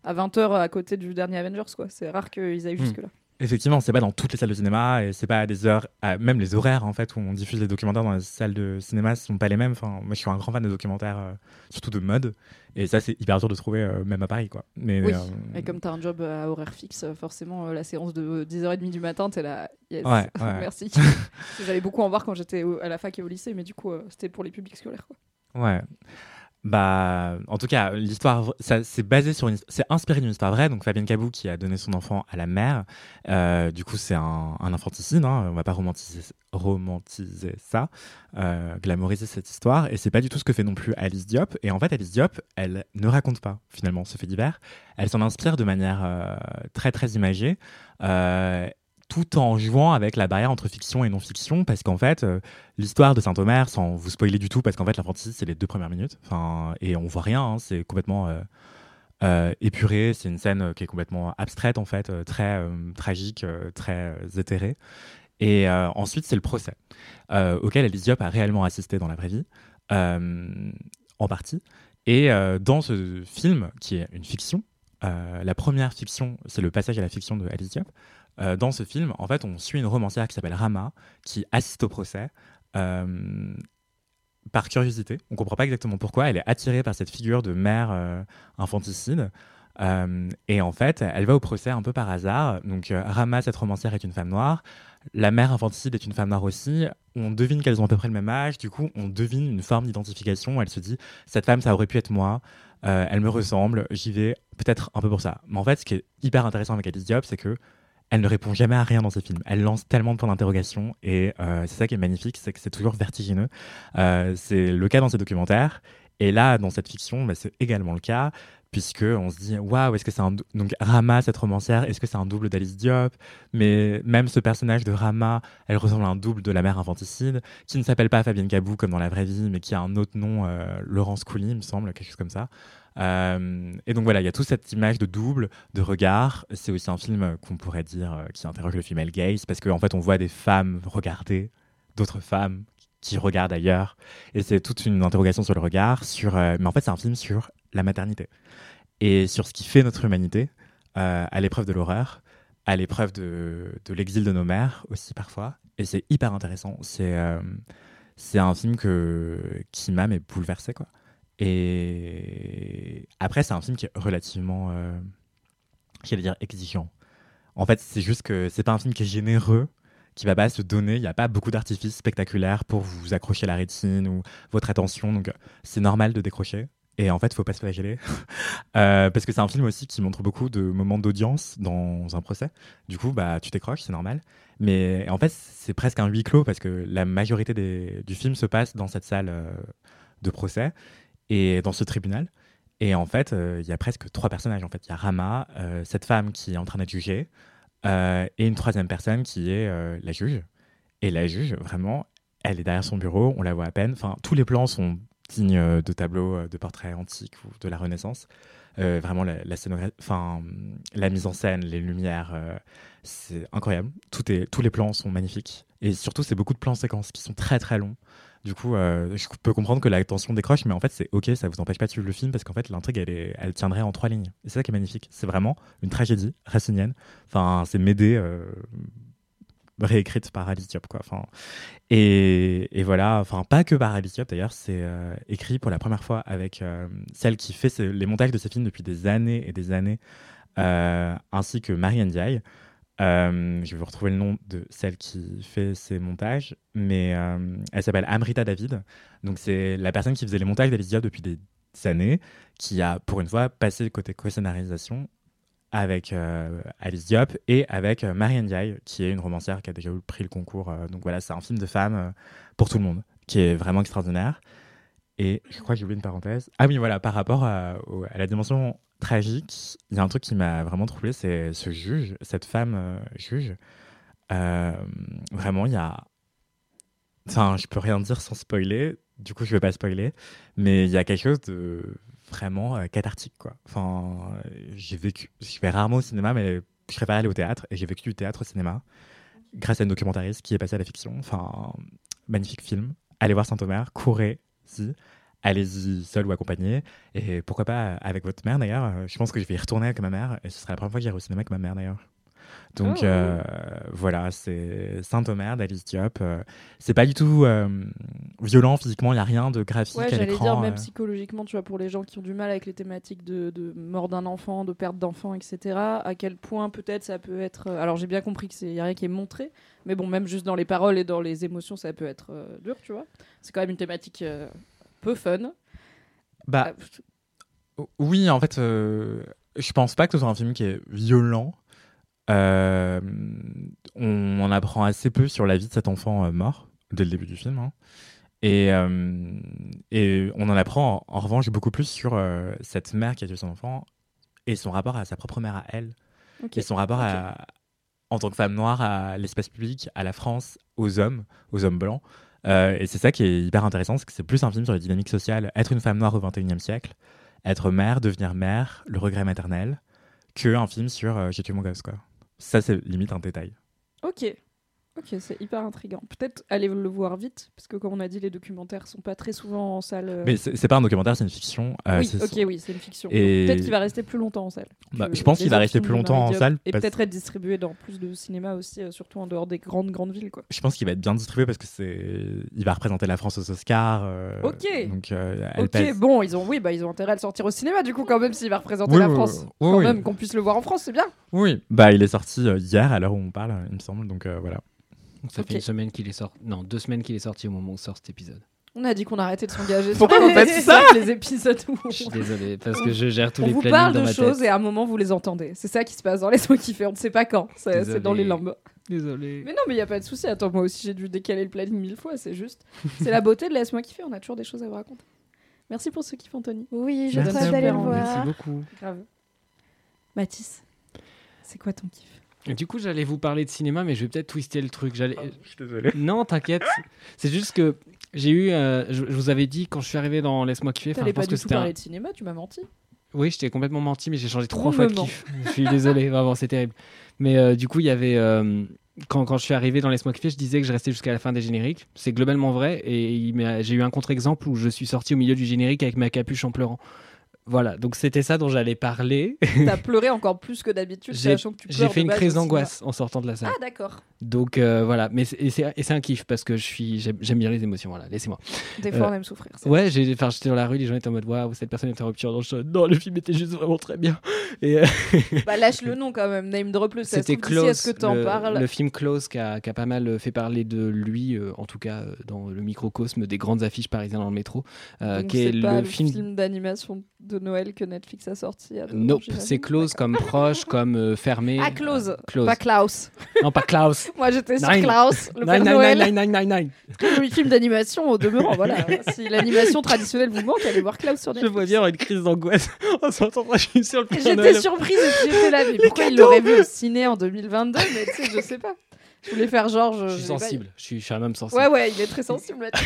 à 20h à côté du dernier Avengers. quoi. C'est rare qu'ils aillent Hmm. jusque-là. Effectivement, c'est pas dans toutes les salles de cinéma et c'est pas à des heures, à- même les horaires en fait où on diffuse les documentaires dans les salles de cinéma sont pas les mêmes. Enfin, moi, je suis un grand fan de documentaires, euh, surtout de mode, et ça c'est hyper dur de trouver euh, même à Paris quoi. Mais Oui. euh, Et comme t'as un job à horaire fixe, forcément, la séance de 10h30 du matin, t'es là. Yes. Ouais, ouais. Merci. J'allais beaucoup en voir quand j'étais à la fac et au lycée, mais du coup, c'était pour les publics scolaires. Quoi. Ouais. Bah, en tout cas, l'histoire, c'est basé sur c'est inspiré d'une histoire vraie. Donc Fabienne Cabou qui a donné son enfant à la mère. Euh, du coup, c'est un, un infanticide. Hein, on va pas romantiser, romantiser ça, euh, glamouriser cette histoire. Et c'est pas du tout ce que fait non plus Alice Diop. Et en fait, Alice Diop, elle ne raconte pas finalement ce fait divers. Elle s'en inspire de manière euh, très très imagée. Tout en jouant avec la barrière entre fiction et non-fiction, parce qu'en fait, euh, l'histoire de Saint-Omer, sans vous spoiler du tout, parce qu'en fait, l'infanticide, c'est les deux premières minutes, et on voit rien, hein, c'est complètement euh, euh, épuré, c'est une scène qui est complètement abstraite, en fait, très tragique, très éthérée. Et ensuite, c'est le procès, auquel Alice Diop a réellement assisté dans la vraie vie, en partie. Et dans ce film, qui est une fiction, la première fiction, c'est le passage à la fiction de Diop. Euh, dans ce film, en fait, on suit une romancière qui s'appelle Rama, qui assiste au procès euh, par curiosité. On comprend pas exactement pourquoi. Elle est attirée par cette figure de mère euh, infanticide. Et en fait, elle va au procès un peu par hasard. Donc, Rama, cette romancière, est une femme noire. La mère infanticide est une femme noire aussi. On devine qu'elles ont à peu près le même âge. Du coup, on devine une forme d'identification. Elle se dit, cette femme, ça aurait pu être moi. Elle me ressemble. J'y vais peut-être un peu pour ça. Mais en fait, ce qui est hyper intéressant avec Alice Diop, c'est que elle ne répond jamais à rien dans ses films. Elle lance tellement de points d'interrogation et euh, c'est ça qui est magnifique, c'est que c'est toujours vertigineux. Euh, c'est le cas dans ses documentaires et là, dans cette fiction, bah, c'est également le cas puisque on se dit waouh, est-ce que c'est un donc Rama cette romancière, est-ce que c'est un double d'Alice Diop? Mais même ce personnage de Rama, elle ressemble à un double de la mère infanticide qui ne s'appelle pas Fabienne Cabou comme dans la vraie vie, mais qui a un autre nom, euh, Laurence Couly, il me semble, quelque chose comme ça. Euh, et donc voilà, il y a toute cette image de double, de regard. C'est aussi un film qu'on pourrait dire euh, qui interroge le female gaze parce qu'en fait, on voit des femmes regarder d'autres femmes qui regardent ailleurs. Et c'est toute une interrogation sur le regard. Euh, mais en fait, c'est un film sur la maternité et sur ce qui fait notre humanité à l'épreuve de l'horreur, à l'épreuve de, l'exil de nos mères aussi parfois. Et c'est hyper intéressant. C'est c'est un film que, qui m'a mais bouleversé quoi. Et après, c'est un film qui est relativement, euh, j'allais dire, exigeant. En fait, c'est juste que c'est pas un film qui est généreux, qui va pas se donner. Il n'y a pas beaucoup d'artifices spectaculaires pour vous accrocher la rétine ou votre attention. Donc, c'est normal de décrocher. Et en fait, il faut pas se flageller. Euh, parce que c'est un film aussi qui montre beaucoup de moments d'audience dans un procès. Du coup, bah, tu décroches, c'est normal. Mais en fait, c'est presque un huis clos parce que la majorité du film se passe dans cette salle euh, de procès et dans ce tribunal. Et en fait, euh, il y a presque trois personnages. En fait, il y a Rama, euh, cette femme qui est en train d'être jugée, euh, et une troisième personne qui est la juge. Et la juge, vraiment, elle est derrière son bureau, on la voit à peine. Enfin, tous les plans sont dignes de tableaux, de portraits antiques ou de la Renaissance. Vraiment, la, mise en scène, les lumières, c'est incroyable. Tout est, tous les plans sont magnifiques. Et surtout, c'est beaucoup de plans séquences qui sont très très longs. Du coup, euh, je peux comprendre que la tension décroche, mais en fait, c'est ok, ça vous empêche pas de suivre le film parce qu'en fait, l'intrigue, elle, elle tiendrait en trois lignes. Et c'est ça qui est magnifique. C'est vraiment une tragédie racinienne. Enfin, c'est Médée euh, réécrite par Alice quoi. Et, voilà, enfin, pas que par Alice d'ailleurs, c'est euh, écrit pour la première fois avec euh, celle qui fait les montages de ces films depuis des années et des années, ainsi que Marianne Diaye. Euh, je vais vous retrouver le nom de celle qui fait ces montages, mais euh, elle s'appelle Amrita David. Donc c'est la personne qui faisait les montages d'Alice Diop depuis des années, qui a pour une fois passé le côté co-scénarisation avec euh, Alice Diop et avec euh, Marianne Diaye, qui est une romancière qui a déjà pris le concours. donc voilà, c'est un film de femme euh, pour tout le monde, qui est vraiment extraordinaire. Et je crois que j'ai oublié une parenthèse. Ah oui, voilà, par rapport à la dimension tragique, il y a un truc qui m'a vraiment troublé, c'est ce juge, cette femme euh, juge. Euh, vraiment, il y a. Enfin, je peux rien dire sans spoiler, du coup, je vais pas spoiler, mais il y a quelque chose de vraiment euh, cathartique, quoi. Enfin, j'ai vécu. Je vais rarement au cinéma, mais je préfère aller au théâtre, et j'ai vécu du théâtre au cinéma grâce à une documentariste qui est passée à la fiction. Enfin, magnifique film. Allez voir Saint-Omer, courez-y. Allez-y seul ou accompagné. Et pourquoi pas avec votre mère d'ailleurs. Je pense que je vais y retourner avec ma mère. Et ce sera la première fois que j'irai au cinéma avec ma mère d'ailleurs. Donc Oh. euh, voilà, c'est Saint-Omer d'Alice Diop. Euh, c'est pas du tout euh, violent physiquement, il n'y a rien de graphique Ouais, à j'allais l'écran. dire même euh. psychologiquement, tu vois, pour les gens qui ont du mal avec les thématiques de, de mort d'un enfant, de perte d'enfant, etc. À quel point peut-être ça peut être. Alors j'ai bien compris que c'est y a rien qui est montré, mais bon, même juste dans les paroles et dans les émotions, ça peut être dur, tu vois. C'est quand même une thématique peu fun. Bah, Euh, Oui, en fait, euh, je pense pas que ce soit un film qui est violent. Euh, on en apprend assez peu sur la vie de cet enfant mort dès le début du film. hein. Et, euh, et on en apprend en, en revanche beaucoup plus sur euh, cette mère qui a tué son enfant et son rapport à sa propre mère à elle. ok. Et son rapport à, en tant que femme noire à l'espace public, à la France, aux hommes, aux hommes blancs. Euh, et c'est ça qui est hyper intéressant, c'est que c'est plus un film sur les dynamiques sociales. Être une femme noire au XXIe siècle, être mère, devenir mère, le regret maternel, que un film sur euh, j'ai tué mon gosse, quoi. Ça, c'est limite un détail. Ok. Ok, c'est hyper intriguant. Peut-être aller le voir vite, parce que comme on a dit, les documentaires sont pas très souvent en salle. euh. Mais c'est pas un documentaire, c'est une fiction. Euh, oui, ok, oui, c'est une fiction. Et- Peut-être qu'il va rester plus longtemps en salle. Bah, je pense qu'il va rester plus longtemps en salle. Et parce- peut-être être distribué dans plus de cinéma aussi, euh, surtout en dehors des grandes, grandes villes. Quoi. Je pense qu'il va être bien distribué parce que c'est, il va représenter la France aux Oscars. euh, Ok. Donc, Ok, bon, ils ont, oui, bah, ils ont intérêt à le sortir au cinéma, du coup, quand même, s'il va représenter Oui, la oui, France. oui, quand même, qu'on puisse le voir en France, c'est bien. Oui, bah il est sorti hier à l'heure où on parle, il me semble. Donc euh, voilà. Ça fait une semaine qu'il est sorti. Non, deux semaines qu'il est sorti au moment où sort cet épisode. On a dit qu'on arrêtait de s'engager. Pourquoi sur vous faites les- ça Les épisodes où Je suis désolé parce que je gère tous on les vous plannings parle dans de ma choses et à un moment vous les entendez. C'est ça qui se passe dans Laisse-moi kiffer. On ne sait pas quand. C'est dans les limbes. Désolé. Mais non, mais il y a pas de souci. Attends, moi aussi j'ai dû décaler le planning mille fois. C'est juste. C'est la beauté de Laisse-moi kiffer. On a toujours des choses à vous raconter. Merci pour ce kiff, Anthony. Oui, je à d'aller le vous. voir. Merci beaucoup. Grave. Mathis, c'est quoi ton kiff? Du coup, j'allais vous parler de cinéma, mais je vais peut-être twister le truc. J'allais. Je suis désolé. Non, t'inquiète. C'est juste que j'ai eu. euh, je, je vous avais dit quand je suis arrivé dans Laisse-moi kiffer. enfin, T'allais pas du tout un- parler de cinéma, tu m'as menti. Oui, je t'ai complètement menti, mais j'ai changé trois fois de kiff. Je suis désolé, vraiment, c'est terrible. Mais euh, du coup, il y avait. euh, quand, quand je suis arrivé dans Laisse-moi kiffer, je disais que je restais jusqu'à la fin des génériques. C'est globalement vrai. Et j'ai eu un contre-exemple où je suis sorti au milieu du générique avec ma capuche en pleurant. Voilà, donc c'était ça dont j'allais parler. T'as pleuré encore plus que d'habitude, J'ai sachant que tu j'ai fait une crise cinéma. d'angoisse en sortant de la salle. Ah d'accord. Donc euh, voilà, mais c'est- un kiff parce que je suis j'aime bien les émotions. Voilà, laissez-moi. Des fois Euh, on aime souffrir. Ouais, j'étais dans la rue, les gens étaient en mode waouh, cette personne est en rupture dans le show. Non, le film était juste vraiment très bien. Et euh, Bah lâche le nom quand même, name drop le. c'était Close, ce que t'en parles. le film Close qui a, qui a pas mal euh, fait parler de lui, euh, en tout cas euh, dans le microcosme des grandes affiches parisiennes dans le métro, euh, Donc qui est le film. film, d'animation de Noël que Netflix a sorti. ans, Nope, c'est Close comme proche, comme euh, fermé. Ah Close, Euh, close. pas Klaus. Non, pas Klaus. Moi j'étais sur. Klaus, le Père nine, Noël. nine, nine, nine, nine. Oui, film d'animation au demeurant. Voilà. si l'animation traditionnelle vous manque, allez voir Klaus sur Je Netflix. vois bien une crise d'angoisse en sortant je suis sur le J'étais surprise j'étais là, mais pourquoi il l'aurait vu au ciné en 2022 Mais tu sais, je sais pas. Je voulais faire genre. Je, Je suis sensible, je suis, je suis un homme sensible. Ouais, ouais, il est très sensible.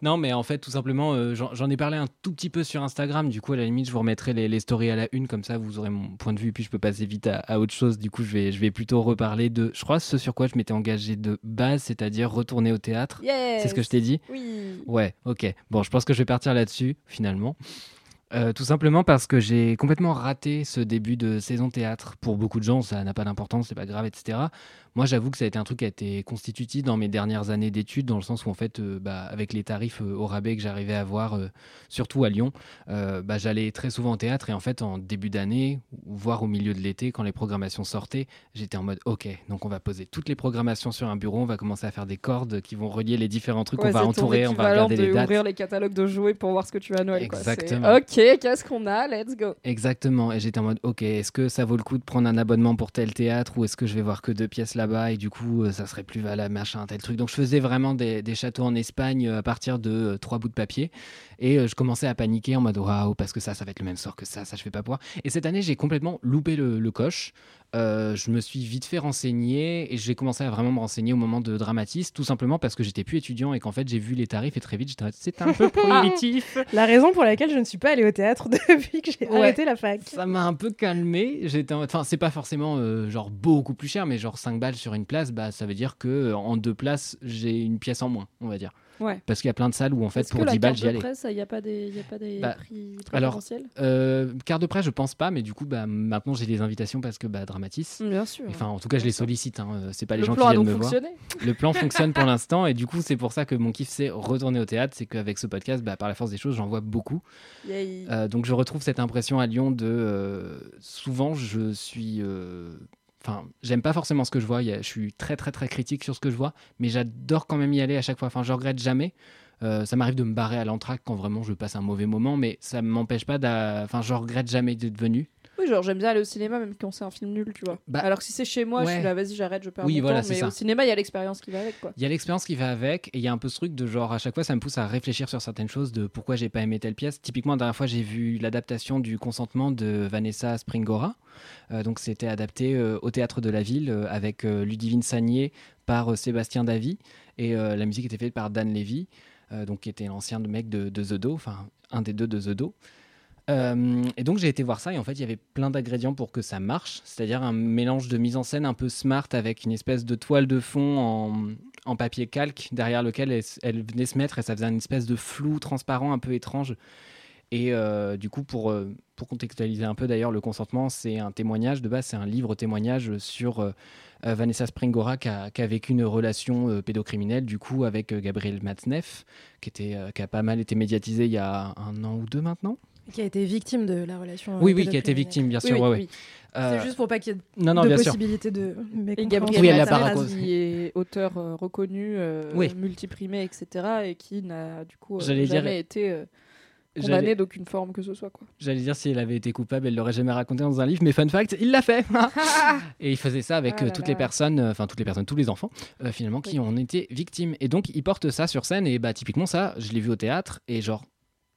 Non, mais en fait, tout simplement, euh, j'en j'en ai parlé un tout petit peu sur Instagram. Du coup, à la limite, je vous remettrai les, les stories à la une, comme ça, vous aurez mon point de vue. Puis je peux passer vite à, à autre chose. Du coup, je vais, je vais plutôt reparler de, je crois, ce sur quoi je m'étais engagé de base, c'est-à-dire retourner au théâtre. Yes. C'est ce que je t'ai dit Oui. Ouais, ok. Bon, je pense que je vais partir là-dessus, finalement. Euh, tout simplement parce que j'ai complètement raté ce début de saison théâtre. Pour beaucoup de gens, ça n'a pas d'importance, c'est pas grave, etc. Moi, j'avoue que ça a été un truc qui a été constitutif dans mes dernières années d'études, dans le sens où, en fait, euh, bah, avec les tarifs euh, au rabais que j'arrivais à avoir, euh, surtout à Lyon, euh, bah, j'allais très souvent au théâtre. Et en fait, en début d'année, voire au milieu de l'été, quand les programmations sortaient, j'étais en mode, ok, donc on va poser toutes les programmations sur un bureau, on va commencer à faire des cordes qui vont relier les différents trucs, Ouais, on va entourer, on va regarder les de dates. ouvrir les catalogues de jouets pour voir ce que tu as à Noël. quoi. Exactement. Ok, qu'est-ce qu'on a? Let's go. Exactement, et j'étais en mode, ok, est-ce que ça vaut le coup de prendre un abonnement pour tel théâtre ou est-ce que je vais voir que deux pièces et du coup euh, ça serait plus valable, machin, tel truc. Donc je faisais vraiment des, châteaux en Espagne euh, à partir de euh, trois bouts de papier et je commençais à paniquer en mode, waouh, parce que ça, ça va être le même sort que ça, ça je vais pas pouvoir. Et cette année, j'ai complètement loupé le, le coche. Euh, je me suis vite fait renseigner et j'ai commencé à vraiment me renseigner au moment de Dramatis, tout simplement parce que j'étais plus étudiant et qu'en fait j'ai vu les tarifs et très vite j'étais c'est un peu prohibitif. La raison pour laquelle je ne suis pas allée au théâtre depuis que j'ai Ouais. arrêté la fac. Ça m'a un peu calmé. J'étais, en- enfin, c'est pas forcément euh, genre beaucoup plus cher, mais genre 5 balles sur une place, bah ça veut dire que euh, en deux places j'ai une pièce en moins, on va dire. Ouais. Parce qu'il y a plein de salles où en fait pour que la 10 balles j'y de allais. presse, il n'y a pas des, y a pas des Bah, prix alors, Euh, carte de presse, je pense pas, mais du coup, bah, maintenant j'ai des invitations parce que bah, Dramatis. Bien sûr. Enfin, en tout cas, je les sollicite. hein, euh, C'est pas les le gens qui viennent me voir. Le plan fonctionne pour l'instant et du coup, c'est pour ça que mon kiff c'est retourner au théâtre. C'est qu'avec ce podcast, bah, par la force des choses, j'en vois beaucoup. Euh, donc je retrouve cette impression à Lyon de euh, souvent je suis j'aime pas forcément ce que je vois. Je suis très très très critique sur ce que je vois mais j'adore quand même y aller à chaque fois. Enfin je regrette jamais. Euh, ça m'arrive de me barrer à l'entraque quand vraiment je passe un mauvais moment mais ça m'empêche pas enfin je regrette jamais d'être venu Oui, genre j'aime bien aller au cinéma même quand c'est un film nul, tu vois. Bah, Alors que si c'est chez moi, je suis là, vas-y, j'arrête, je perds Oui, mon voilà, temps. Mais ça. au cinéma, il y a l'expérience qui va avec, quoi. il y a l'expérience qui va avec et il y a un peu ce truc de genre à chaque fois ça me pousse à réfléchir sur certaines choses de pourquoi j'ai pas aimé telle pièce typiquement la dernière fois j'ai vu l'adaptation du consentement de Vanessa Springora Euh, donc c'était adapté euh, au théâtre de la ville euh, avec Ludivine Sagné par Sébastien Davy et la musique était faite par Dan Levy donc qui était l'ancien mec de, de The Do enfin un des deux de The Do Euh, et donc j'ai été voir ça et en fait il y avait plein d'ingrédients pour que ça marche, c'est-à-dire un mélange de mise en scène un peu smart avec une espèce de toile de fond en, en papier calque derrière lequel elle, venait se mettre et ça faisait une espèce de flou transparent un peu étrange. Et euh, du coup pour, euh, pour contextualiser un peu d'ailleurs le consentement c'est un témoignage de base, c'est un livre témoignage sur Vanessa Springora qui a, vécu une relation pédocriminelle du coup avec Gabriel Matzneff qui, qui a pas mal été médiatisé il y a un an ou deux maintenant. Qui a été victime de la relation. euh, Oui, oui, qui a été victime, bien sûr. oui, ouais, ouais. oui. Euh, C'est juste pour pas qu'il y ait Non, non, de bien sûr. possibilité de. Et mécompréhension. Gabriel qui est auteur euh, reconnu, euh, Oui. multiprimé, etc. et qui n'a du coup euh, J'allais dire- jamais été euh, condamné d'aucune forme que ce soit. Quoi. j'allais dire si elle avait été coupable, elle l'aurait jamais raconté dans un livre, mais fun fact, il l'a fait. Et il faisait ça avec Ah là toutes là. les personnes, euh, enfin toutes les personnes, tous les enfants, euh, finalement, qui Oui. en étaient victimes. Et donc, il porte ça sur scène, et bah, typiquement, ça, je l'ai vu au théâtre, et genre,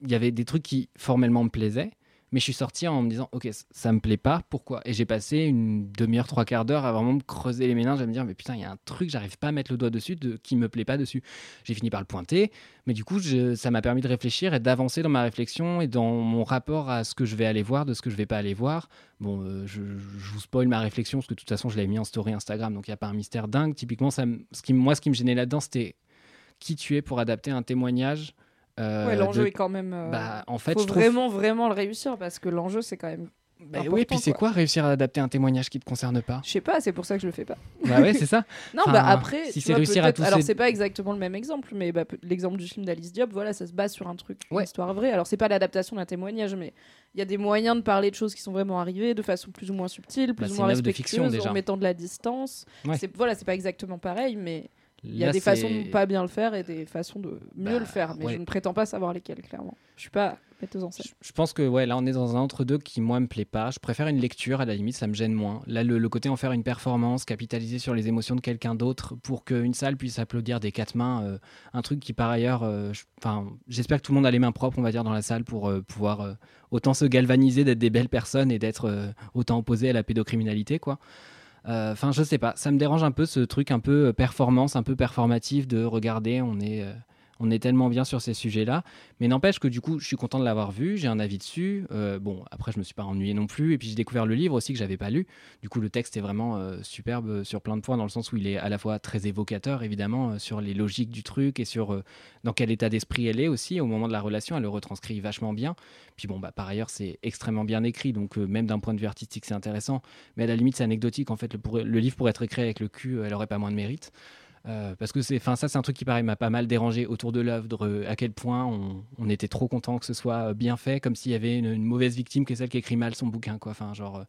il y avait des trucs qui formellement me plaisaient, mais je suis sorti en me disant, ok, ça me plaît pas, pourquoi? Et j'ai passé une demi-heure, trois quarts d'heure à vraiment me creuser les méninges, à me dire, mais putain, il y a un truc, j'arrive pas à mettre le doigt dessus, de, qui me plaît pas dessus. J'ai fini par le pointer, mais du coup, ça m'a permis de réfléchir et d'avancer dans ma réflexion et dans mon rapport à ce que je vais aller voir, de ce que je vais pas aller voir. Bon, euh, je, vous spoil ma réflexion parce que de toute façon, je l'avais mis en story Instagram, donc il n'y a pas un mystère dingue. Typiquement, ça, ce qui, moi, ce qui me gênait là-dedans, c'était qui tu es pour adapter un témoignage. Euh, ouais, l'enjeu de- est quand même. euh, Bah, en fait, faut je trouve. vraiment, vraiment le réussir parce que l'enjeu, c'est quand même. Bah oui, puis c'est quoi. quoi réussir à adapter un témoignage qui te concerne pas? Je sais pas, c'est pour ça que je le fais pas. Bah ouais, c'est ça. Non, Enfin, bah après, si c'est réussir à tous Alors ces- c'est pas exactement le même exemple, mais bah, l'exemple du film d'Alice Diop, voilà, ça se base sur un truc, une Ouais. histoire vraie. Alors c'est pas l'adaptation d'un témoignage, mais il y a des moyens de parler de choses qui sont vraiment arrivées de façon plus ou moins subtile, plus Bah, ou moins respectueuse, fiction, en mettant de la distance. Ouais. C'est voilà, c'est pas exactement pareil, mais il y a Là, des façons de pas bien le faire et des façons de mieux Bah, le faire. Mais ouais. je ne prétends pas savoir lesquelles, clairement. Je suis pas metteuse en scène. Je je pense que ouais, là on est dans un entre-deux qui moi me plaît pas. Je préfère une lecture, à la limite ça me gêne moins. Là le, le côté en faire une performance, capitaliser sur les émotions de quelqu'un d'autre pour qu'une salle puisse applaudir des quatre mains, euh, un truc qui par ailleurs, euh, j'espère que tout le monde a les mains propres on va dire dans la salle pour euh, pouvoir autant se galvaniser d'être des belles personnes et d'être autant opposé à la pédocriminalité quoi. Euh, Enfin, je sais pas, ça me dérange un peu ce truc un peu euh, performance, un peu performatif de regarder, on est, euh, on est tellement bien sur ces sujets-là. Mais n'empêche que du coup, je suis content de l'avoir vu, j'ai un avis dessus. Euh, bon, après, je me suis pas ennuyé non plus. Et puis, j'ai découvert le livre aussi que j'avais pas lu. Du coup, le texte est vraiment euh, superbe sur plein de points, dans le sens où il est à la fois très évocateur, évidemment, euh, sur les logiques du truc et sur euh, dans quel état d'esprit elle est aussi au moment de la relation. Elle le retranscrit vachement bien. Puis bon, bah, par ailleurs, c'est extrêmement bien écrit, donc euh, même d'un point de vue artistique, c'est intéressant. Mais à la limite, c'est anecdotique. En fait, le, le livre pourrait être écrit avec le cul, euh, elle aurait pas moins de mérite. Euh, parce que c'est, enfin ça c'est un truc qui pareil m'a pas mal dérangé autour de l'œuvre, euh, à quel point on, était trop content que ce soit euh, bien fait, comme s'il y avait une, mauvaise victime que celle qui écrit mal son bouquin quoi. Enfin genre,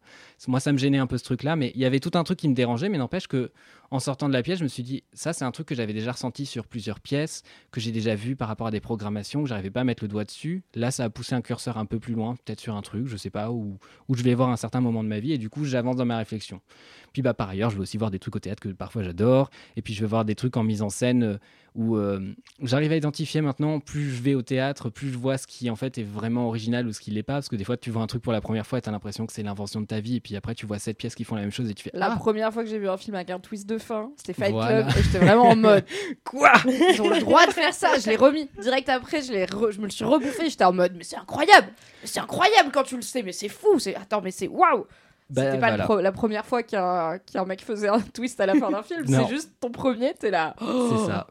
moi ça me gênait un peu ce truc là, mais il y avait tout un truc qui me dérangeait, mais n'empêche que en sortant de la pièce, je me suis dit ça c'est un truc que j'avais déjà ressenti sur plusieurs pièces, que j'ai déjà vu par rapport à des programmations, que j'arrivais pas à mettre le doigt dessus. Là ça a poussé un curseur un peu plus loin, peut-être sur un truc, je sais pas, où, où je vais voir un certain moment de ma vie et du coup j'avance dans ma réflexion. Puis bah par ailleurs, je vais aussi voir des trucs au théâtre que parfois j'adore. Et puis je vais voir des trucs en mise en scène euh, où euh, j'arrive à identifier maintenant, plus je vais au théâtre, plus je vois ce qui en fait est vraiment original ou ce qui l'est pas. Parce que des fois, tu vois un truc pour la première fois et tu as l'impression que c'est l'invention de ta vie. Et puis après, tu vois sept pièces qui font la même chose et tu fais La Ah, première fois que j'ai vu un film avec un twist de fin, c'était Fight Voilà. Club, et j'étais vraiment en mode quoi? Ils ont le droit de faire ça. Je l'ai remis direct après. Je, l'ai re- je me le suis rebouffé. J'étais en mode, mais c'est incroyable. Mais C'est incroyable quand tu le sais. Mais c'est fou. C'est attends, mais c'est waouh. Bah, C'était pas le voilà. pro- la première fois qu'un qu'un mec faisait un twist à la fin d'un film. C'est juste ton premier. T'es là. C'est ça.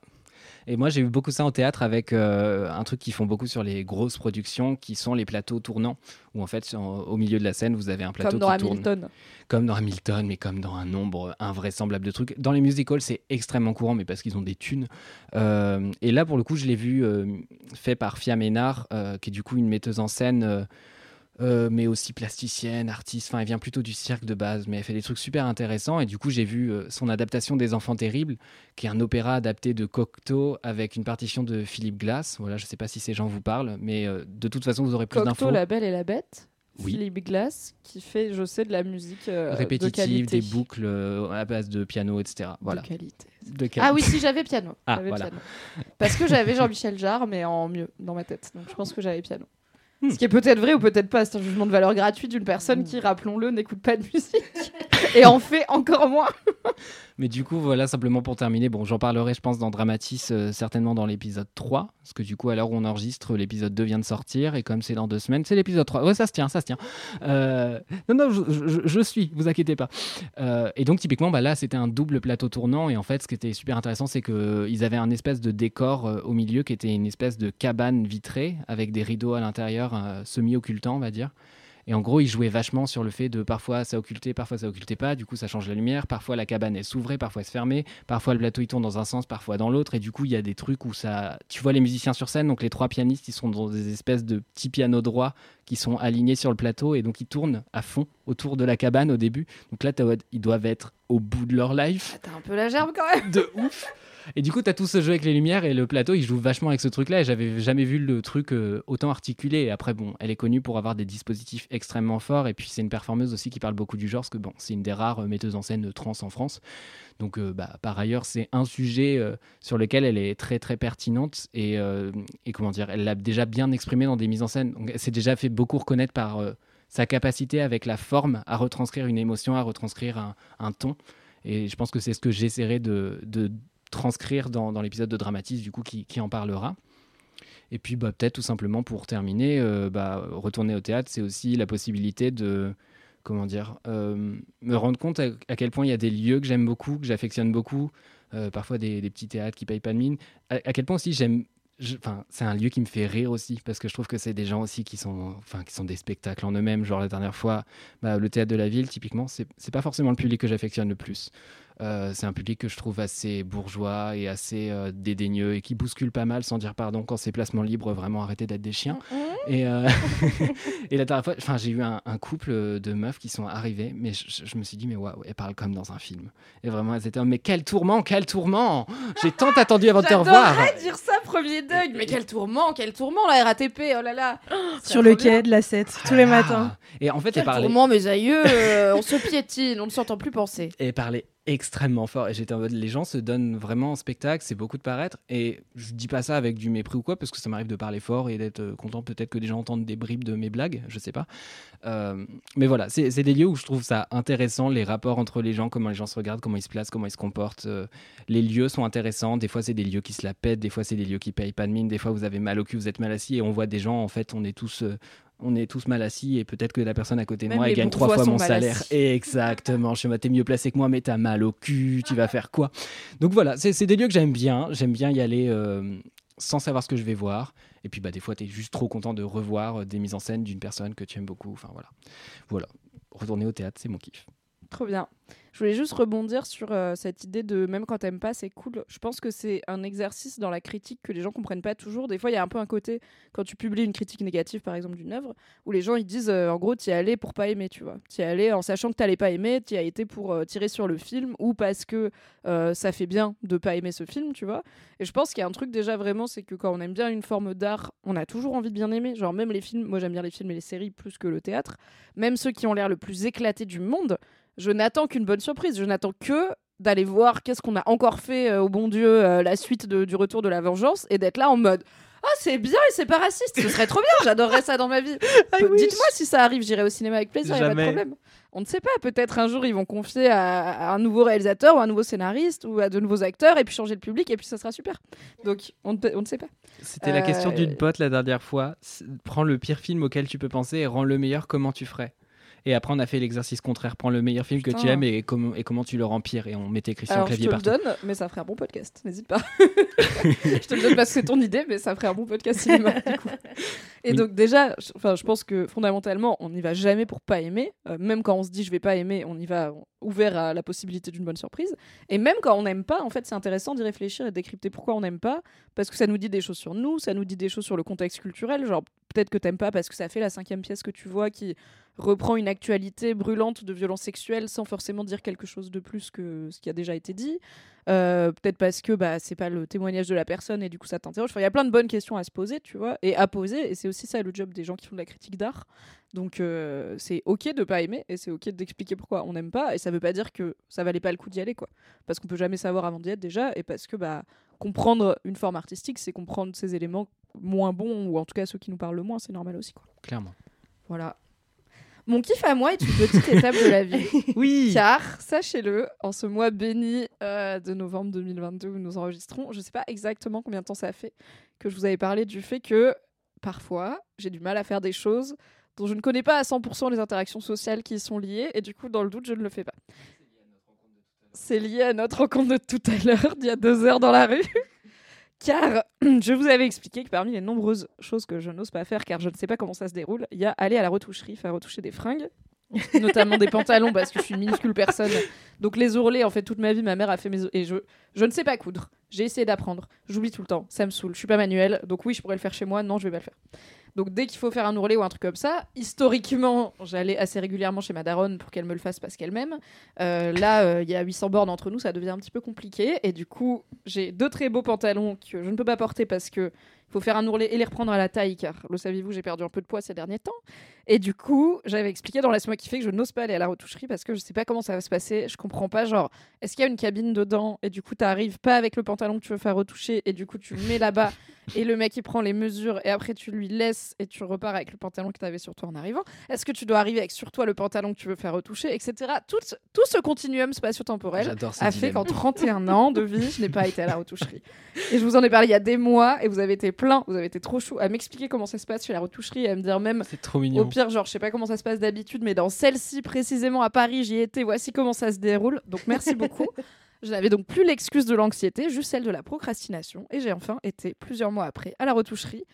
Et moi, j'ai eu beaucoup ça en théâtre avec euh, un truc qu'ils font beaucoup sur les grosses productions, qui sont les plateaux tournants, où en fait, sur- au milieu de la scène, vous avez un plateau Comme dans qui tourne. Hamilton. Comme dans Hamilton, mais comme dans un nombre invraisemblable de trucs. Dans les musicals, c'est extrêmement courant, mais parce qu'ils ont des thunes. Euh, et là, pour le coup, je l'ai vu euh, fait par Fia Ménard, qui est du coup une metteuse en scène, euh, mais aussi plasticienne, artiste. Enfin, elle vient plutôt du cirque de base, mais elle fait des trucs super intéressants. Et du coup, j'ai vu euh, son adaptation des Enfants Terribles, qui est un opéra adapté de Cocteau avec une partition de Philippe Glass. Voilà, je sais pas si ces gens vous parlent, mais euh, de toute façon, vous aurez plus Cocteau, d'infos. La Belle et la Bête. Oui. Philippe Glass, qui fait, je sais, de la musique euh, Répétitive, des boucles euh, à base de piano, etc. Voilà. De qualité. De. Ah oui, si j'avais piano. Ah, voilà. piano. Parce que j'avais Jean-Michel Jarre, mais en mieux dans ma tête. Donc je pense que j'avais piano. Ce qui est peut-être vrai ou peut-être pas. C'est un jugement de valeur gratuit d'une personne qui, rappelons-le, n'écoute pas de musique et en fait encore moins. Mais du coup, voilà, simplement pour terminer, bon, j'en parlerai, je pense, dans Dramatis, euh, certainement dans l'épisode 3, parce que du coup, à l'heure où on enregistre, l'épisode 2 vient de sortir, et comme c'est dans deux semaines, c'est l'épisode 3. Ouais, ça se tient, ça se tient. Euh, Non, non, je, je- je suis, vous inquiétez pas. Euh, et donc, typiquement, bah, là, c'était un double plateau tournant, et en fait, ce qui était super intéressant, c'est qu'ils avaient un espèce de décor au milieu qui était une espèce de cabane vitrée, avec des rideaux à l'intérieur, semi-occultants, on va dire. Et en gros, il jouait vachement sur le fait de parfois ça occultait, parfois ça occultait pas. Du coup, ça change la lumière. Parfois, la cabane elle s'ouvrait, parfois elle se fermait. Parfois, le plateau il tourne dans un sens, parfois dans l'autre. Et du coup, il y a des trucs où ça. Tu vois les musiciens sur scène, donc les trois pianistes, ils sont dans des espèces de petits pianos droits qui sont alignés sur le plateau et donc ils tournent à fond autour de la cabane au début. Donc là, ils doivent être au bout de leur life T'as un peu la gerbe quand même. de ouf. Et du coup, tu as tout ce jeu avec les lumières et le plateau, il joue vachement avec ce truc-là. Et j'avais jamais vu le truc euh, autant articulé. Après, bon, elle est connue pour avoir des dispositifs extrêmement forts. Et puis, c'est une performeuse aussi qui parle beaucoup du genre, parce que bon, c'est une des rares euh, metteuses en scène trans en France. Donc, euh, bah, par ailleurs, c'est un sujet euh, sur lequel elle est très très pertinente et, euh, comment dire, elle l'a déjà bien exprimé dans des mises en scène. Donc, elle s'est déjà fait beaucoup reconnaître par euh, sa capacité avec la forme à retranscrire une émotion, à retranscrire un, ton. Et je pense que c'est ce que j'essaierai de transcrire dans, dans l'épisode de Dramatis, du coup, qui, qui en parlera. Et puis, bah, peut-être tout simplement pour terminer, euh, bah, retourner au théâtre, c'est aussi la possibilité de, comment dire, euh, me rendre compte à, quel point il y a des lieux que j'aime beaucoup, que j'affectionne beaucoup, euh, parfois des, des petits théâtres qui payent pas de mine, à, quel point aussi j'aime. Enfin, c'est un lieu qui me fait rire aussi parce que je trouve que c'est des gens aussi qui sont, enfin, qui sont des spectacles en eux-mêmes. Genre la dernière fois, bah, le théâtre de la ville, typiquement, c'est pas forcément le public que j'affectionne le plus. Euh, c'est un public que je trouve assez bourgeois et assez euh, dédaigneux et qui bouscule pas mal sans dire pardon quand c'est placement libre, vraiment arrêter d'être des chiens. Et, euh, et la dernière fois, enfin, j'ai eu un, un couple de meufs qui sont arrivés, mais je, je- je me suis dit, mais waouh, elles parlent comme dans un film. Et vraiment, elles étaient, en, mais quel tourment, quel tourment J'ai tant attendu avant de te revoir. J'adorerais dire ça premier deuil. Mais quel tourment, quel tourment la RATP. Oh là là. Sur le quai de la 7, tous les Ah. matins. Et en fait, Quel elles parlaient, tourment, mes aïeux. euh, on se piétine, on ne s'entend plus penser. elles parlaient extrêmement fort. Et j'étais en mode, les gens se donnent vraiment en spectacle, c'est beaucoup de paraître. Et je dis pas ça avec du mépris ou quoi, parce que ça m'arrive de parler fort et d'être euh, content peut-être que des gens entendent des bribes de mes blagues, je sais pas. Euh, mais voilà, c'est des lieux où je trouve ça intéressant, les rapports entre les gens, comment les gens se regardent, comment ils se placent, comment ils se comportent. euh, les lieux sont intéressants. Des fois, c'est des lieux qui se la pètent, des fois, c'est des lieux qui payent pas de mine, des fois, vous avez mal au cul, vous êtes mal assis et on voit des gens, en fait, on est tous. On est tous mal assis et peut-être que la personne à côté de Même moi elle gagne trois fois mon salaire. Exactement. Je suis t'es mieux placé que moi, mais t'as mal au cul, tu vas faire quoi? Donc voilà, c'est c'est des lieux que j'aime bien. J'aime bien y aller euh, sans savoir ce que je vais voir. Et puis bah, des fois, t'es juste trop content de revoir euh, des mises en scène d'une personne que tu aimes beaucoup. Enfin voilà. Voilà. Retourner au théâtre, c'est mon kiff. Trop bien. Je voulais juste rebondir sur euh, cette idée de même quand t'aimes pas, c'est cool. Je pense que c'est un exercice dans la critique que les gens comprennent pas toujours. Des fois, il y a un peu un côté, quand tu publies une critique négative, par exemple, d'une œuvre, où les gens ils disent euh, en gros, t'y allé pour pas aimer, tu vois. T'y allé en sachant que t'allais pas aimer, t'y as été pour euh, tirer sur le film ou parce que ça fait bien de pas aimer ce film, tu vois. Et je pense qu'il y a un truc déjà vraiment, c'est que quand on aime bien une forme d'art, on a toujours envie de bien aimer. Genre, même les films, moi j'aime bien les films et les séries plus que le théâtre, même ceux qui ont l'air le plus éclatés du monde je n'attends qu'une bonne surprise. Je n'attends que d'aller voir qu'est-ce qu'on a encore fait euh, au bon Dieu, euh, la suite de- du retour de la vengeance, et d'être là en mode Ah, c'est bien et c'est pas raciste. Ce serait trop bien. J'adorerais ça dans ma vie. Dites-moi si ça arrive. J'irai au cinéma avec plaisir. Y a pas de problème. On ne sait pas. Peut-être un jour ils vont confier à, à un nouveau réalisateur ou un nouveau scénariste ou à de nouveaux acteurs et puis changer le public et puis ça sera super. Donc on ne, peut- on ne sait pas. C'était la Euh, question d'une pote la dernière fois. Prends le pire film auquel tu peux penser et rends-le meilleur, comment tu ferais? Et après, on a fait l'exercice contraire. Prends le meilleur film que tu aimes et, comment- et comment tu le rempires. Et on mettait Christian Alors je Clavier te le partout. donne, mais ça ferait un bon podcast, n'hésite pas. je te le donne parce que c'est ton idée, mais ça ferait un bon podcast cinéma du coup. Et Oui. donc déjà, je, je pense que fondamentalement, on n'y va jamais pour pas aimer. Euh, même quand on se dit je vais pas aimer, on y va ouvert à la possibilité d'une bonne surprise. Et même quand on n'aime pas, en fait, c'est intéressant d'y réfléchir et de décrypter pourquoi on n'aime pas, parce que ça nous dit des choses sur nous, ça nous dit des choses sur le contexte culturel. Genre peut-être que t'aimes pas parce que ça fait la cinquième pièce que tu vois qui reprend une actualité brûlante de violence sexuelle sans forcément dire quelque chose de plus que ce qui a déjà été dit. Euh, peut-être parce que bah, c'est pas le témoignage de la personne et du coup ça t'interroge. Enfin, il y a plein de bonnes questions à se poser, tu vois, et à poser. Et c'est aussi ça le job des gens qui font de la critique d'art. Donc euh, c'est ok de pas aimer et c'est ok d'expliquer pourquoi on n'aime pas. Et ça veut pas dire que ça valait pas le coup d'y aller, quoi. Parce qu'on peut jamais savoir avant d'y être déjà. Et parce que bah, comprendre une forme artistique, c'est comprendre ces éléments moins bons ou en tout cas ceux qui nous parlent le moins. C'est normal aussi, quoi. Clairement. Voilà. Mon kiff à moi est une petite étape de la vie. Oui. Car, sachez-le, en ce mois béni euh, de novembre 2022 où nous enregistrons, je ne sais pas exactement combien de temps ça fait que je vous avais parlé du fait que parfois j'ai du mal à faire des choses dont je ne connais pas à 100% les interactions sociales qui y sont liées et du coup, dans le doute, je ne le fais pas. C'est lié à notre rencontre de tout à l'heure, d'il y a deux heures dans la rue. Car je vous avais expliqué que parmi les nombreuses choses que je n'ose pas faire, car je ne sais pas comment ça se déroule, il y a aller à la retoucherie, faire retoucher des fringues, notamment des pantalons, parce que je suis une minuscule personne. Donc les ourlets, en fait, toute ma vie, ma mère a fait mes... Et je, je ne sais pas coudre. J'ai essayé d'apprendre. J'oublie tout le temps. Ça me saoule. Je suis pas manuelle. Donc oui, je pourrais le faire chez moi. Non, je vais pas le faire. Donc dès qu'il faut faire un ourlet ou un truc comme ça, historiquement, j'allais assez régulièrement chez ma daronne pour qu'elle me le fasse parce qu'elle m'aime. Euh, là, euh, il y a 800 bornes entre nous, ça devient un petit peu compliqué. Et du coup, j'ai deux très beaux pantalons que je ne peux pas porter parce que faut faire un ourlet et les reprendre à la taille, car le saviez-vous, j'ai perdu un peu de poids ces derniers temps. Et du coup, j'avais expliqué dans Laisse-moi kiffer que je n'ose pas aller à la retoucherie parce que je sais pas comment ça va se passer. Je comprends pas, genre, est-ce qu'il y a une cabine dedans et du coup, t'arrives pas avec le pantalon que tu veux faire retoucher et du coup, tu le mets là-bas et le mec il prend les mesures et après tu lui laisses et tu repars avec le pantalon que tu avais sur toi en arrivant. Est-ce que tu dois arriver avec sur toi le pantalon que tu veux faire retoucher, etc. Tout, ce- tout ce continuum spatio-temporel a fait qu'en 31 ans de vie, je n'ai pas été à la retoucherie. Et je vous en ai parlé il y a des mois et vous avez été plein, vous avez été trop chou à m'expliquer comment ça se passe chez la retoucherie et à me dire même C'est trop au mignon. pire, genre, je sais pas comment ça se passe d'habitude, mais dans celle-ci précisément à Paris, j'y étais. Voici comment ça se déroule. Donc merci beaucoup. Je n'avais donc plus l'excuse de l'anxiété, juste celle de la procrastination. Et j'ai enfin été plusieurs mois après à la retoucherie.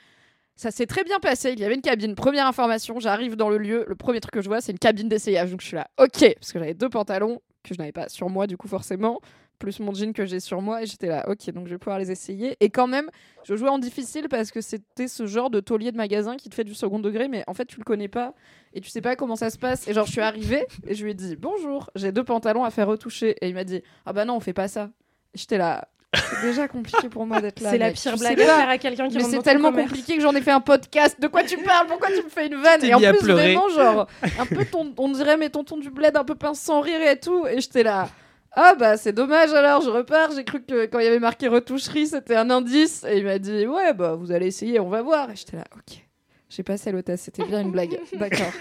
Ça s'est très bien passé. Il y avait une cabine. Première information, j'arrive dans le lieu. Le premier truc que je vois, c'est une cabine d'essayage. Donc je suis là, ok, parce que j'avais deux pantalons que je n'avais pas sur moi, du coup, forcément, plus mon jean que j'ai sur moi. Et j'étais là, ok, donc je vais pouvoir les essayer. Et quand même, je jouais en difficile parce que c'était ce genre de taulier de magasin qui te fait du second degré, mais en fait, tu le connais pas et tu sais pas comment ça se passe. Et genre, je suis arrivée et je lui ai dit bonjour, j'ai deux pantalons à faire retoucher. Et il m'a dit ah bah non, on fait pas ça. Et J'étais là, c'est déjà compliqué pour moi d'être là. C'est la pire blague à pas. faire à quelqu'un qui Mais c'est tellement compliqué que j'en ai fait un podcast. De quoi tu parles? Pourquoi tu me fais une vanne? Et en plus, vraiment, genre, un peu ton, on dirait mes tontons du bled, un peu pince sans rire et tout. Et j'étais là. Ah bah c'est dommage alors, je repars. J'ai cru que quand il y avait marqué retoucherie, c'était un indice. Et il m'a dit ouais bah vous allez essayer, on va voir. Et j'étais là ok. J'ai passé l'hôtesse, c'était bien une blague. D'accord.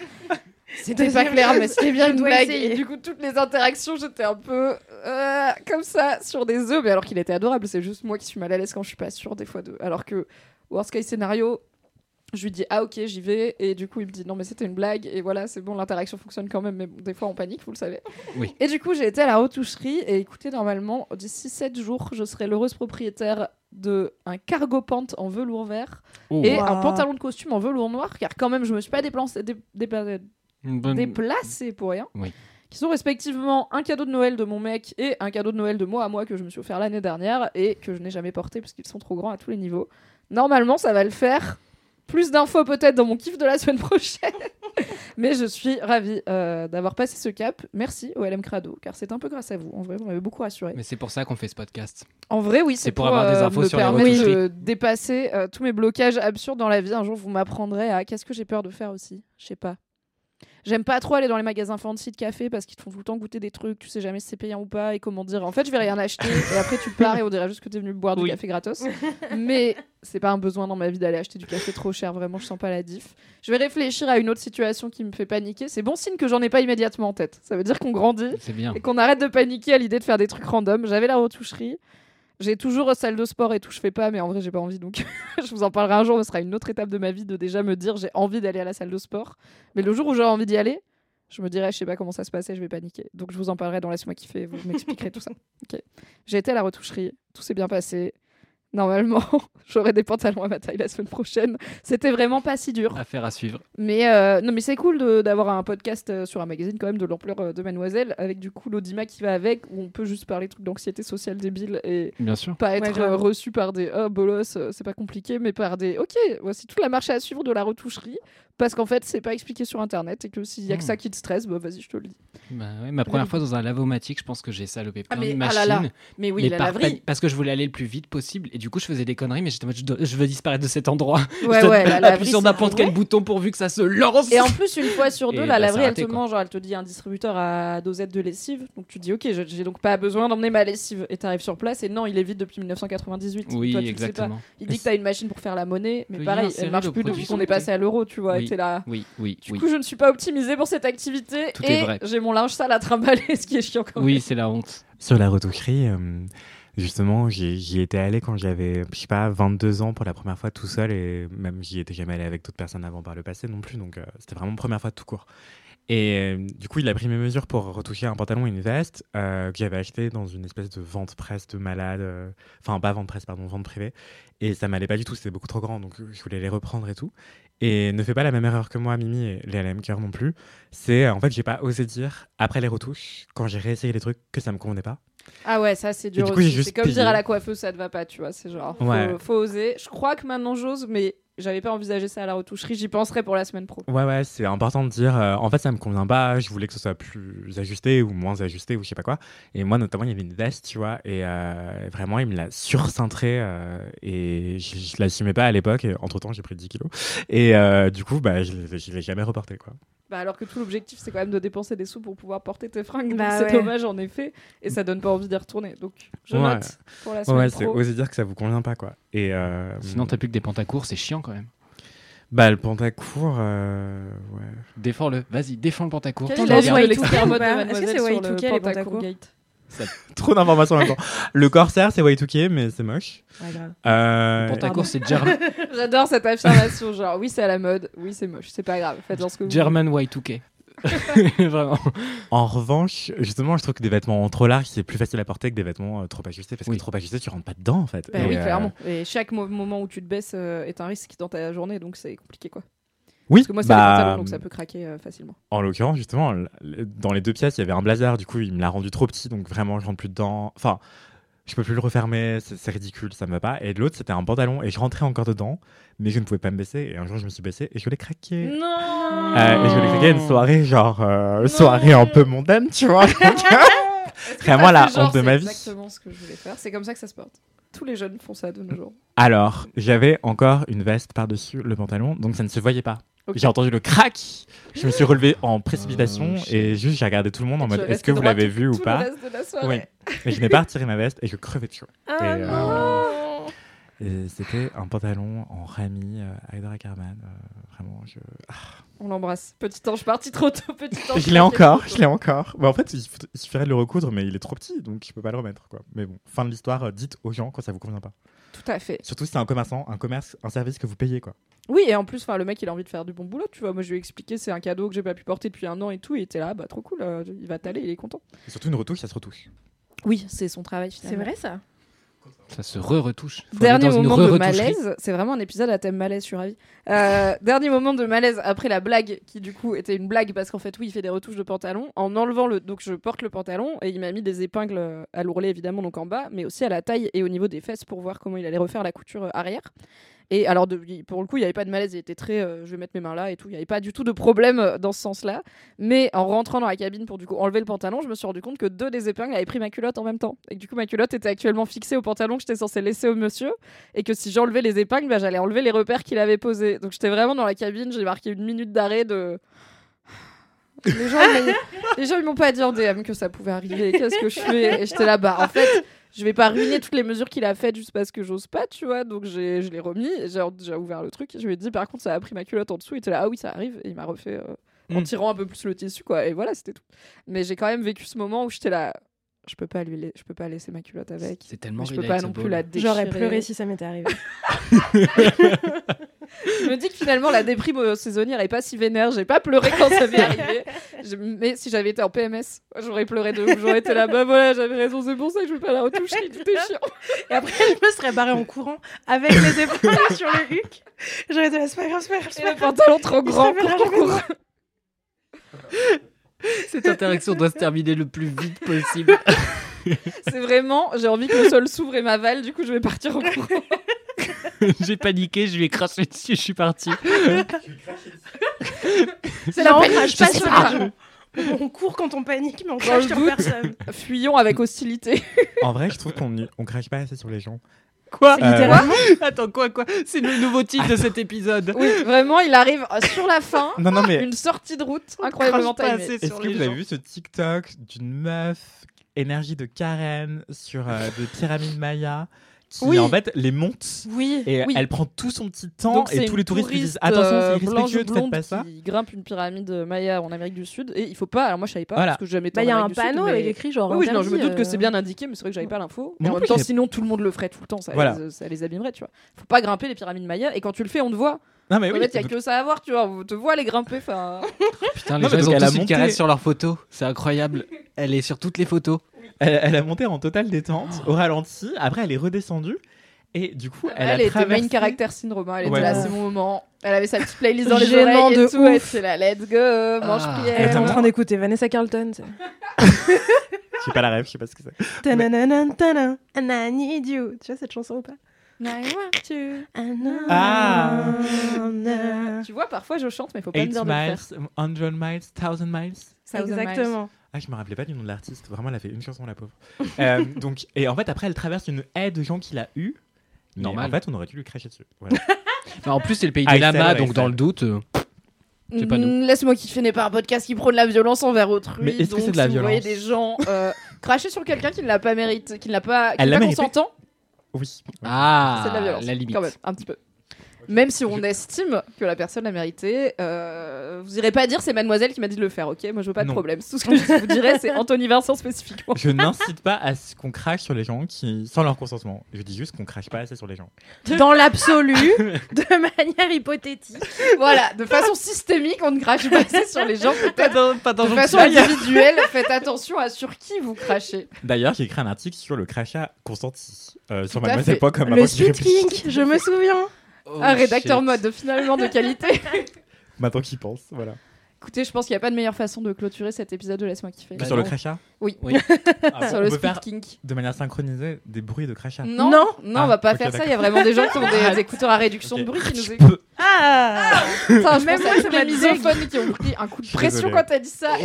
C'était pas clair, mais c'était bien une blague. essayer. Et du coup, toutes les interactions, j'étais un peu euh, comme ça, sur des œufs. Mais alors qu'il était adorable, c'est juste moi qui suis mal à l'aise quand je suis pas sûre des fois de. Alors que, worst case scénario, je lui dis ah ok, j'y vais. Et du coup, il me dit non, mais c'était une blague. Et voilà, c'est bon, l'interaction fonctionne quand même. Mais bon, des fois, on panique, vous le savez. Oui. Et du coup, j'ai été à la retoucherie. Et écoutez, normalement, d'ici 7 jours, je serai l'heureuse propriétaire de un cargo pant en velours vert Oh. et Wow. un pantalon de costume en velours noir car quand même je me suis pas déplacée dé- dé- Une bonne- déplacée pour rien. Oui. Qui sont respectivement un cadeau de Noël de mon mec et un cadeau de Noël de moi à moi que je me suis offert l'année dernière et que je n'ai jamais porté parce qu'ils sont trop grands à tous les niveaux. Normalement, ça va le faire. Plus d'infos peut-être dans mon kiff de la semaine prochaine. Mais je suis ravie euh, d'avoir passé ce cap. Merci au LM Crado, car c'est un peu grâce à vous. En vrai, vous m'avez beaucoup rassuré. Mais c'est pour ça qu'on fait ce podcast. En vrai, oui, C'est pour avoir des infos me sur les de dépasser euh, tous mes blocages absurdes dans la vie. Un jour, vous m'apprendrez à qu'est-ce que j'ai peur de faire aussi. Je sais pas. J'aime pas trop aller dans les magasins fancy de café parce qu'ils te font tout le temps goûter des trucs, tu sais jamais si c'est payant ou pas et comment dire. En fait, je vais rien acheter et après tu pars et on dirait juste que t'es venu boire du café gratos. Mais c'est pas un besoin dans ma vie d'aller acheter du café trop cher, vraiment, je sens pas la diff. Je vais réfléchir à une autre situation qui me fait paniquer. C'est bon signe que j'en ai pas immédiatement en tête. Ça veut dire qu'on grandit bien. et qu'on arrête de paniquer à l'idée de faire des trucs random. J'avais la retoucherie. J'ai toujours salle de sport et tout, je fais pas, mais en vrai, j'ai pas envie donc je vous en parlerai un jour. Ce sera une autre étape de ma vie de déjà me dire j'ai envie d'aller à la salle de sport. Mais le jour où j'aurai envie d'y aller, je me dirais, je sais pas comment ça se passait, je vais paniquer. Donc je vous en parlerai dans Laisse-moi kiffer, vous m'expliquerez tout ça. J'ai été à la retoucherie, tout s'est bien passé. Normalement, j'aurai des pantalons à ma taille la semaine prochaine. C'était vraiment pas si dur. Affaire à suivre. Mais euh, non, mais c'est cool de- d'avoir un podcast euh, sur un magazine quand même de l'ampleur euh, de Mademoiselle, avec du coup l'Audima qui va avec, où on peut juste parler de trucs d'anxiété sociale débile et Bien sûr. pas être Ouais, reçu par des oh bolos, c'est pas compliqué, mais par des ok, voici toute la marche à suivre de la retoucherie, parce qu'en fait c'est pas expliqué sur internet et que s'il y a que Hmm. ça qui te stresse, bah vas-y je te le dis. Bah ouais, ma première fois dans un lavomatique, je pense que j'ai salopé plein Ah, mais- de ah machines. là là, Mais oui, mais la par- laverie. parce que je voulais aller le plus vite possible et du coup je faisais des conneries mais j'étais je, je veux disparaître de cet endroit Ouais je ouais, la laverie. sur n'importe quel bouton pourvu que ça se lance Et en plus, une fois sur deux, Et la bah, laverie, elle te mange, genre, elle te dit un distributeur à dosette de lessive. Donc tu dis, ok, j'ai donc pas besoin d'emmener ma lessive. Et t'arrives sur place, et non, il est vide depuis 1998. oui Toi, tu le sais pas. exactement Il dit que t'as une machine pour faire la monnaie, mais pareil, elle marche plus depuis qu'on est passé à l'euro, tu vois. Oui. T'es là. oui oui Du oui coup, je ne suis pas optimisée pour cette activité. Tout et est vrai. j'ai mon linge sale à trimballer, ce qui est chiant quand même. oui c'est la honte Sur la retoucherie, euh, justement, j'y étais allé quand j'avais, je sais pas, 22 ans pour la première fois tout seul et même j'y étais jamais allé avec d'autres personnes avant par le passé non plus. Donc euh, c'était vraiment première fois tout court. Et euh, du coup, il a pris mes mesures pour retoucher un pantalon et une veste euh, que j'avais acheté dans une espèce de vente presse de malade. euh, Enfin, pas vente presse, pardon, vente privée. Et ça m'allait pas du tout, c'était beaucoup trop grand. Donc euh, je voulais les reprendre et tout. Et ne fais pas la même erreur que moi, Mimi, et Léa Lemker non plus. C'est euh, en fait, j'ai pas osé dire après les retouches, quand j'ai réessayé les trucs, que ça me convenait pas. Ah ouais, ça c'est dur C'est comme payé. dire à la coiffeuse, ça te va pas, tu vois. C'est genre, faut, Ouais. faut oser. Je crois que maintenant j'ose, mais j'avais pas envisagé ça à la retoucherie. J'y penserai pour la semaine pro. Ouais, ouais, c'est important de dire, euh, en fait, ça me convient pas, je voulais que ce soit plus ajusté ou moins ajusté ou je sais pas quoi. Et moi, notamment, il y avait une veste, tu vois, et euh, vraiment, il me l'a surcintré euh, et je, je l'assumais pas à l'époque. Et entre-temps, j'ai pris 10 kilos. Et euh, du coup, bah, je je l'ai jamais reporté, quoi. Bah alors que tout l'objectif c'est quand même de dépenser des sous pour pouvoir porter tes fringues. Bah c'est ouais. dommage en effet. Et ça donne pas envie d'y retourner. Donc je Ouais. note pour la Ouais, semaine ouais, pro. oser dire que ça vous convient pas, quoi. Et euh, sinon t'as plus que des pantacours c'est chiant quand même Bah, le pantacourt, euh, ouais. défends-le vas-y défends le pantacourt Quel est tout pas Est-ce que Mademoiselle c'est sur Y2K, le les Pentacourt Trop d'informations en même temps. Le corsaire, c'est Y2K, mais c'est moche. Ouais, grave. Euh, pantacourt c'est Ger- J'adore cette affirmation. Genre oui c'est à la mode, oui c'est moche, c'est pas grave. Faites-en ce que vous voulez. German Y2K vraiment En revanche, justement, je trouve que des vêtements trop larges, c'est plus facile à porter que des vêtements euh, trop ajustés. Parce Oui. que trop ajustés, tu rentres pas dedans, en fait. Bah Et, oui euh, clairement. Et chaque mo- moment où tu te baisses euh, est un risque dans ta journée donc c'est compliqué quoi. Oui, Parce que moi c'est bah, les pantalons donc ça peut craquer euh, facilement. En l'occurrence, justement, dans les deux pièces, il y avait un blazer. Du coup, il me l'a rendu trop petit, donc vraiment, je rentre plus dedans. Enfin, je peux plus le refermer. C'est c'est ridicule, ça me va pas. Et de l'autre, c'était un pantalon, et je rentrais encore dedans, mais je ne pouvais pas me baisser. Et un jour, je me suis baissé et je l'ai craqué. Non. Euh, et je l'ai craqué à une soirée, genre euh, soirée un peu mondaine, tu vois. Vraiment la honte de c'est ma vie. Exactement ce que je voulais faire. C'est comme ça que ça se porte. Tous les jeunes font ça de nos jours. Alors, j'avais encore une veste par-dessus le pantalon, donc ça ne se voyait pas. J'ai entendu le crack. Je me suis relevé en précipitation Oh, et juste j'ai regardé tout le monde en mode es est-ce que vous l'avez vu ou pas. Oui. Mais je n'ai pas retiré ma veste et je crevais de chaud. Ah Et, euh, Et c'était un pantalon en rami euh, Hydra Carman. euh, vraiment, je. On l'embrasse. Petit ange parti trop tôt. Petit ange. Je l'ai encore, je l'ai encore. Bah, en fait, il, faut- il suffirait de le recoudre, mais il est trop petit, donc je peux pas le remettre. Quoi. Mais bon, fin de l'histoire, euh, dites aux gens quand ça vous convient pas. Tout à fait. Surtout si c'est un commerçant, un commerce, un service que vous payez. quoi. Oui, et en plus, enfin, le mec, il a envie de faire du bon boulot, tu vois. Moi, je lui ai expliqué, c'est un cadeau que j'ai pas pu porter depuis un an et tout. Il était là, bah trop cool. euh, il va t'aller, il est content. Et surtout, une retouche, ça se retouche. Oui, c'est son travail. C'est finalement. vrai ça? Ça se re-retouche Dernier moment de malaise, c'est vraiment un épisode à thème malaise, je suis ravie. Euh, dernier moment de malaise après la blague, qui du coup était une blague parce qu'en fait, oui, il fait des retouches de pantalon. En enlevant le. Donc, je porte le pantalon et il m'a mis des épingles euh, à l'ourlet, évidemment, donc en bas, mais aussi à la taille et au niveau des fesses pour voir comment il allait refaire la couture euh, arrière. Et alors, de- pour le coup, il n'y avait pas de malaise, il était très. euh, je vais mettre mes mains là et tout. Il n'y avait pas du tout de problème euh, dans ce sens-là. Mais en rentrant dans la cabine pour du coup enlever le pantalon, je me suis rendu compte que deux des épingles avaient pris ma culotte en même temps. Et que du coup, ma culotte était actuellement fixée au pantalon que j'étais censée laisser au monsieur. Et que si j'enlevais les épingles, bah, j'allais enlever les repères qu'il avait posés. Donc j'étais vraiment dans la cabine, j'ai marqué une minute d'arrêt de. Les gens, ils m'ont- pas dit en DM que ça pouvait arriver. Qu'est-ce que je fais? Et j'étais là, bah en fait, je vais pas ruiner toutes les mesures qu'il a faites juste parce que j'ose pas, tu vois. Donc j'ai, je l'ai remis, j'ai j'ai ouvert le truc. Je lui ai dit, par contre, ça a pris ma culotte en dessous. Il était là, ah oui, ça arrive. Et il m'a refait euh, en Mm. tirant un peu plus le tissu, quoi. Et voilà, c'était tout. Mais j'ai quand même vécu ce moment où j'étais là, je peux pas lui, la- je peux pas laisser ma culotte avec. c'est tellement je peux pas non plus la déchirer. J'aurais pleuré si ça m'était arrivé. Je me dis que finalement, la déprime euh, saisonnière est pas si vénère. J'ai pas pleuré quand ça m'est arrivé. Je- Mais si j'avais été en PMS, j'aurais pleuré de ouf. J'aurais été là, bah voilà, j'avais raison, c'est pour ça que je veux pas la retoucher. Tout est chiant. Et après, je me serais barrée en courant avec les épaules sur le huc. J'aurais été là, c'est pas grave, c'est pas grave, Et le pantalon trop grand pour court. Cette interaction doit se terminer le plus vite possible. C'est vraiment, j'ai envie que le sol s'ouvre et m'avale, du coup je vais partir en courant. J'ai paniqué, je lui ai craché dessus, je suis parti. C'est la panique, pas sur gens. On court quand on panique, mais on crache le sur personne. Fuyons avec hostilité. En vrai, je trouve qu'on on crache pas assez sur les gens. Quoi Euh. Attends, quoi, quoi C'est le nouveau titre de cet épisode. Oui, vraiment, il arrive sur la fin, Non, non, mais une sortie de route incroyablement timée. est-ce que vous avez vu ce TikTok d'une meuf énergie de Karen sur euh, de pyramide Maya qui Oui. en fait les monte Oui. et Oui. elle prend tout son petit temps Donc, et tous les touristes lui disent attention euh, c'est blanche irrespectueux ne faites pas ça. qui grimpe une pyramide Maya en Amérique du Sud et il faut pas. Alors moi je savais pas Voilà. parce que j'ai jamais été Bah, en il y a un Sud, panneau mais- avec écrit genre. Oui, oui, non, je me doute que euh, c'est bien indiqué, mais c'est vrai que j'avais pas l'info. Moi en non même temps, sinon tout le monde le ferait tout le temps, ça, Voilà. les, ça les abîmerait, tu vois. Faut pas grimper les pyramides Maya et quand tu le fais, on te voit. Non mais En oui. fait, il y a que ça à voir, tu vois. On te voit les grimper. Enfin, Putain, Non, les mais gens ils ont tous une caresse sur leurs photos. C'est incroyable. Elle est sur toutes les photos. Elle, elle a monté en totale détente au ralenti. Après elle est redescendue et du coup elle, elle, a était traversé. main character syndrome. hein. Elle Ouais. était là, c'est mon moment. Elle avait sa petite playlist dans les Gênant oreilles et de tout. Elle ouf. était là, let's go, mange Ah. Elle prière. est en train d'écouter Vanessa Carlton. Je sais pas la rêve, je sais pas ce que c'est. I need you. Tu vois cette chanson ou pas? Ah. Tu vois, parfois je chante, mais faut pas me 8 dire de le faire. miles, 100 miles, 1000 miles. Thousand Miles. Exactement. Ah, je me rappelais pas du nom de l'artiste. Vraiment, elle a fait une chanson, la pauvre. Euh, donc, et en fait, après, elle traverse une haie de gens qu'il a eu. Mais Normal. En fait, on aurait dû lui cracher dessus. Voilà. Bah, en plus, c'est le pays Ah, des lamas, donc dans le doute. euh, C'est pas nous. Mm, Laisse-moi kiffer n'est pas un podcast qui prône la violence envers autrui. Mais est-ce que donc c'est de la si vous voyez violence des gens euh, cracher sur quelqu'un qui ne l'a pas mérité, qui ne l'a pas, qui Elle n'est l'a pas mérité consentant, Oui. Ah, c'est de la violence. la limite. Quand même, un petit peu. Même si on estime que la personne l'a mérité, euh, vous irez pas dire c'est mademoiselle qui m'a dit de le faire, ok? Moi je veux pas de Non. problème. Tout ce que je vous dirais c'est Anthony Vincent spécifiquement. Je n'incite pas à ce qu'on crache sur les gens qui, sans leur consentement. Je dis juste qu'on crache pas assez sur les gens. Dans l'absolu, de manière hypothétique. voilà, de façon systémique, on ne crache pas assez sur les gens. Pas dans, pas dans de façon individuelle, faites attention à sur qui vous crachez. D'ailleurs, j'ai écrit un article sur le crachat consenti euh, sur mademoiselle.com. Le qu'il Sweet réfléchisse. Kink, je me souviens. Oh, un rédacteur shit. mode finalement de qualité. Maintenant qu'il pense, voilà. Écoutez, je pense qu'il n'y a pas de meilleure façon de clôturer cet épisode de Laisse-moi kiffer. Que sur le non. crachat Oui. Oui. Ah, sur on le peut speed faire kink. de manière synchronisée des bruits de crachat. Non, Non. non, Ah, on va pas ok, faire ça. Il y a vraiment des gens qui ont des, des écouteurs à réduction de bruit qui nous écoutent. Ah je Même moi, m'a les misophones qui ont pris un coup de pression quand t'as dit ça.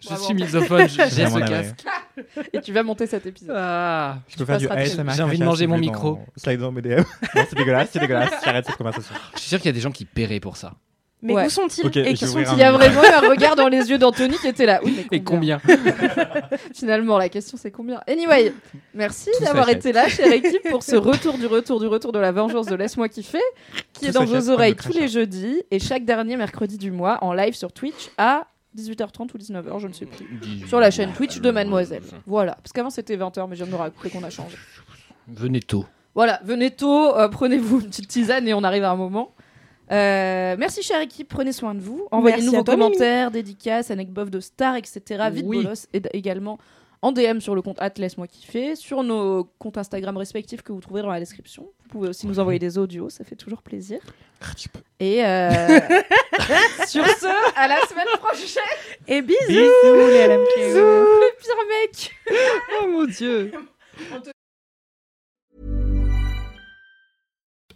Je suis misophone, j'ai ce casque. Et tu vas monter cet épisode. Ah. Je peux faire du ASMR. J'ai envie de manger mon micro. Slide dans mes DM. non, c'est dégueulasse, c'est dégueulasse. J'arrête cette conversation. Je suis sûr qu'il y a des gens qui paieraient pour ça. Mais Ouais. où sont-ils Et qui sont-ils ouvrir Il y a vraiment un regard dans les yeux d'Anthony qui était là. Oui, mais Et combien Finalement, la question c'est combien Anyway, merci d'avoir été là, chère équipe, pour ce retour du retour du retour de la vengeance de Laisse-moi kiffer, qui Tout est dans vos oreilles le tous les jeudis et chaque dernier mercredi du mois en live sur Twitch à 18h30 ou 19h, je ne sais plus. Sur la chaîne Twitch de Mademoiselle. Voilà, parce qu'avant c'était 20h, mais je viens de me raconter qu'on a changé. Venez tôt. Voilà, venez tôt, euh, prenez-vous une petite tisane et on arrive à un moment. Euh, merci chère équipe, prenez soin de vous. Envoyez-nous vos toi, Mimi. commentaires, dédicaces, anecdotes de stars, etc. Vite Oui. bolos et également en DM sur le compte laisse-moi kiffer, sur nos comptes Instagram respectifs que vous trouverez dans la description. Vous pouvez aussi nous envoyer des audios, ça fait toujours plaisir. Et euh, sur ce, à la semaine prochaine, Et bisous Bisous les LMK. le pire mec. Oh mon dieu.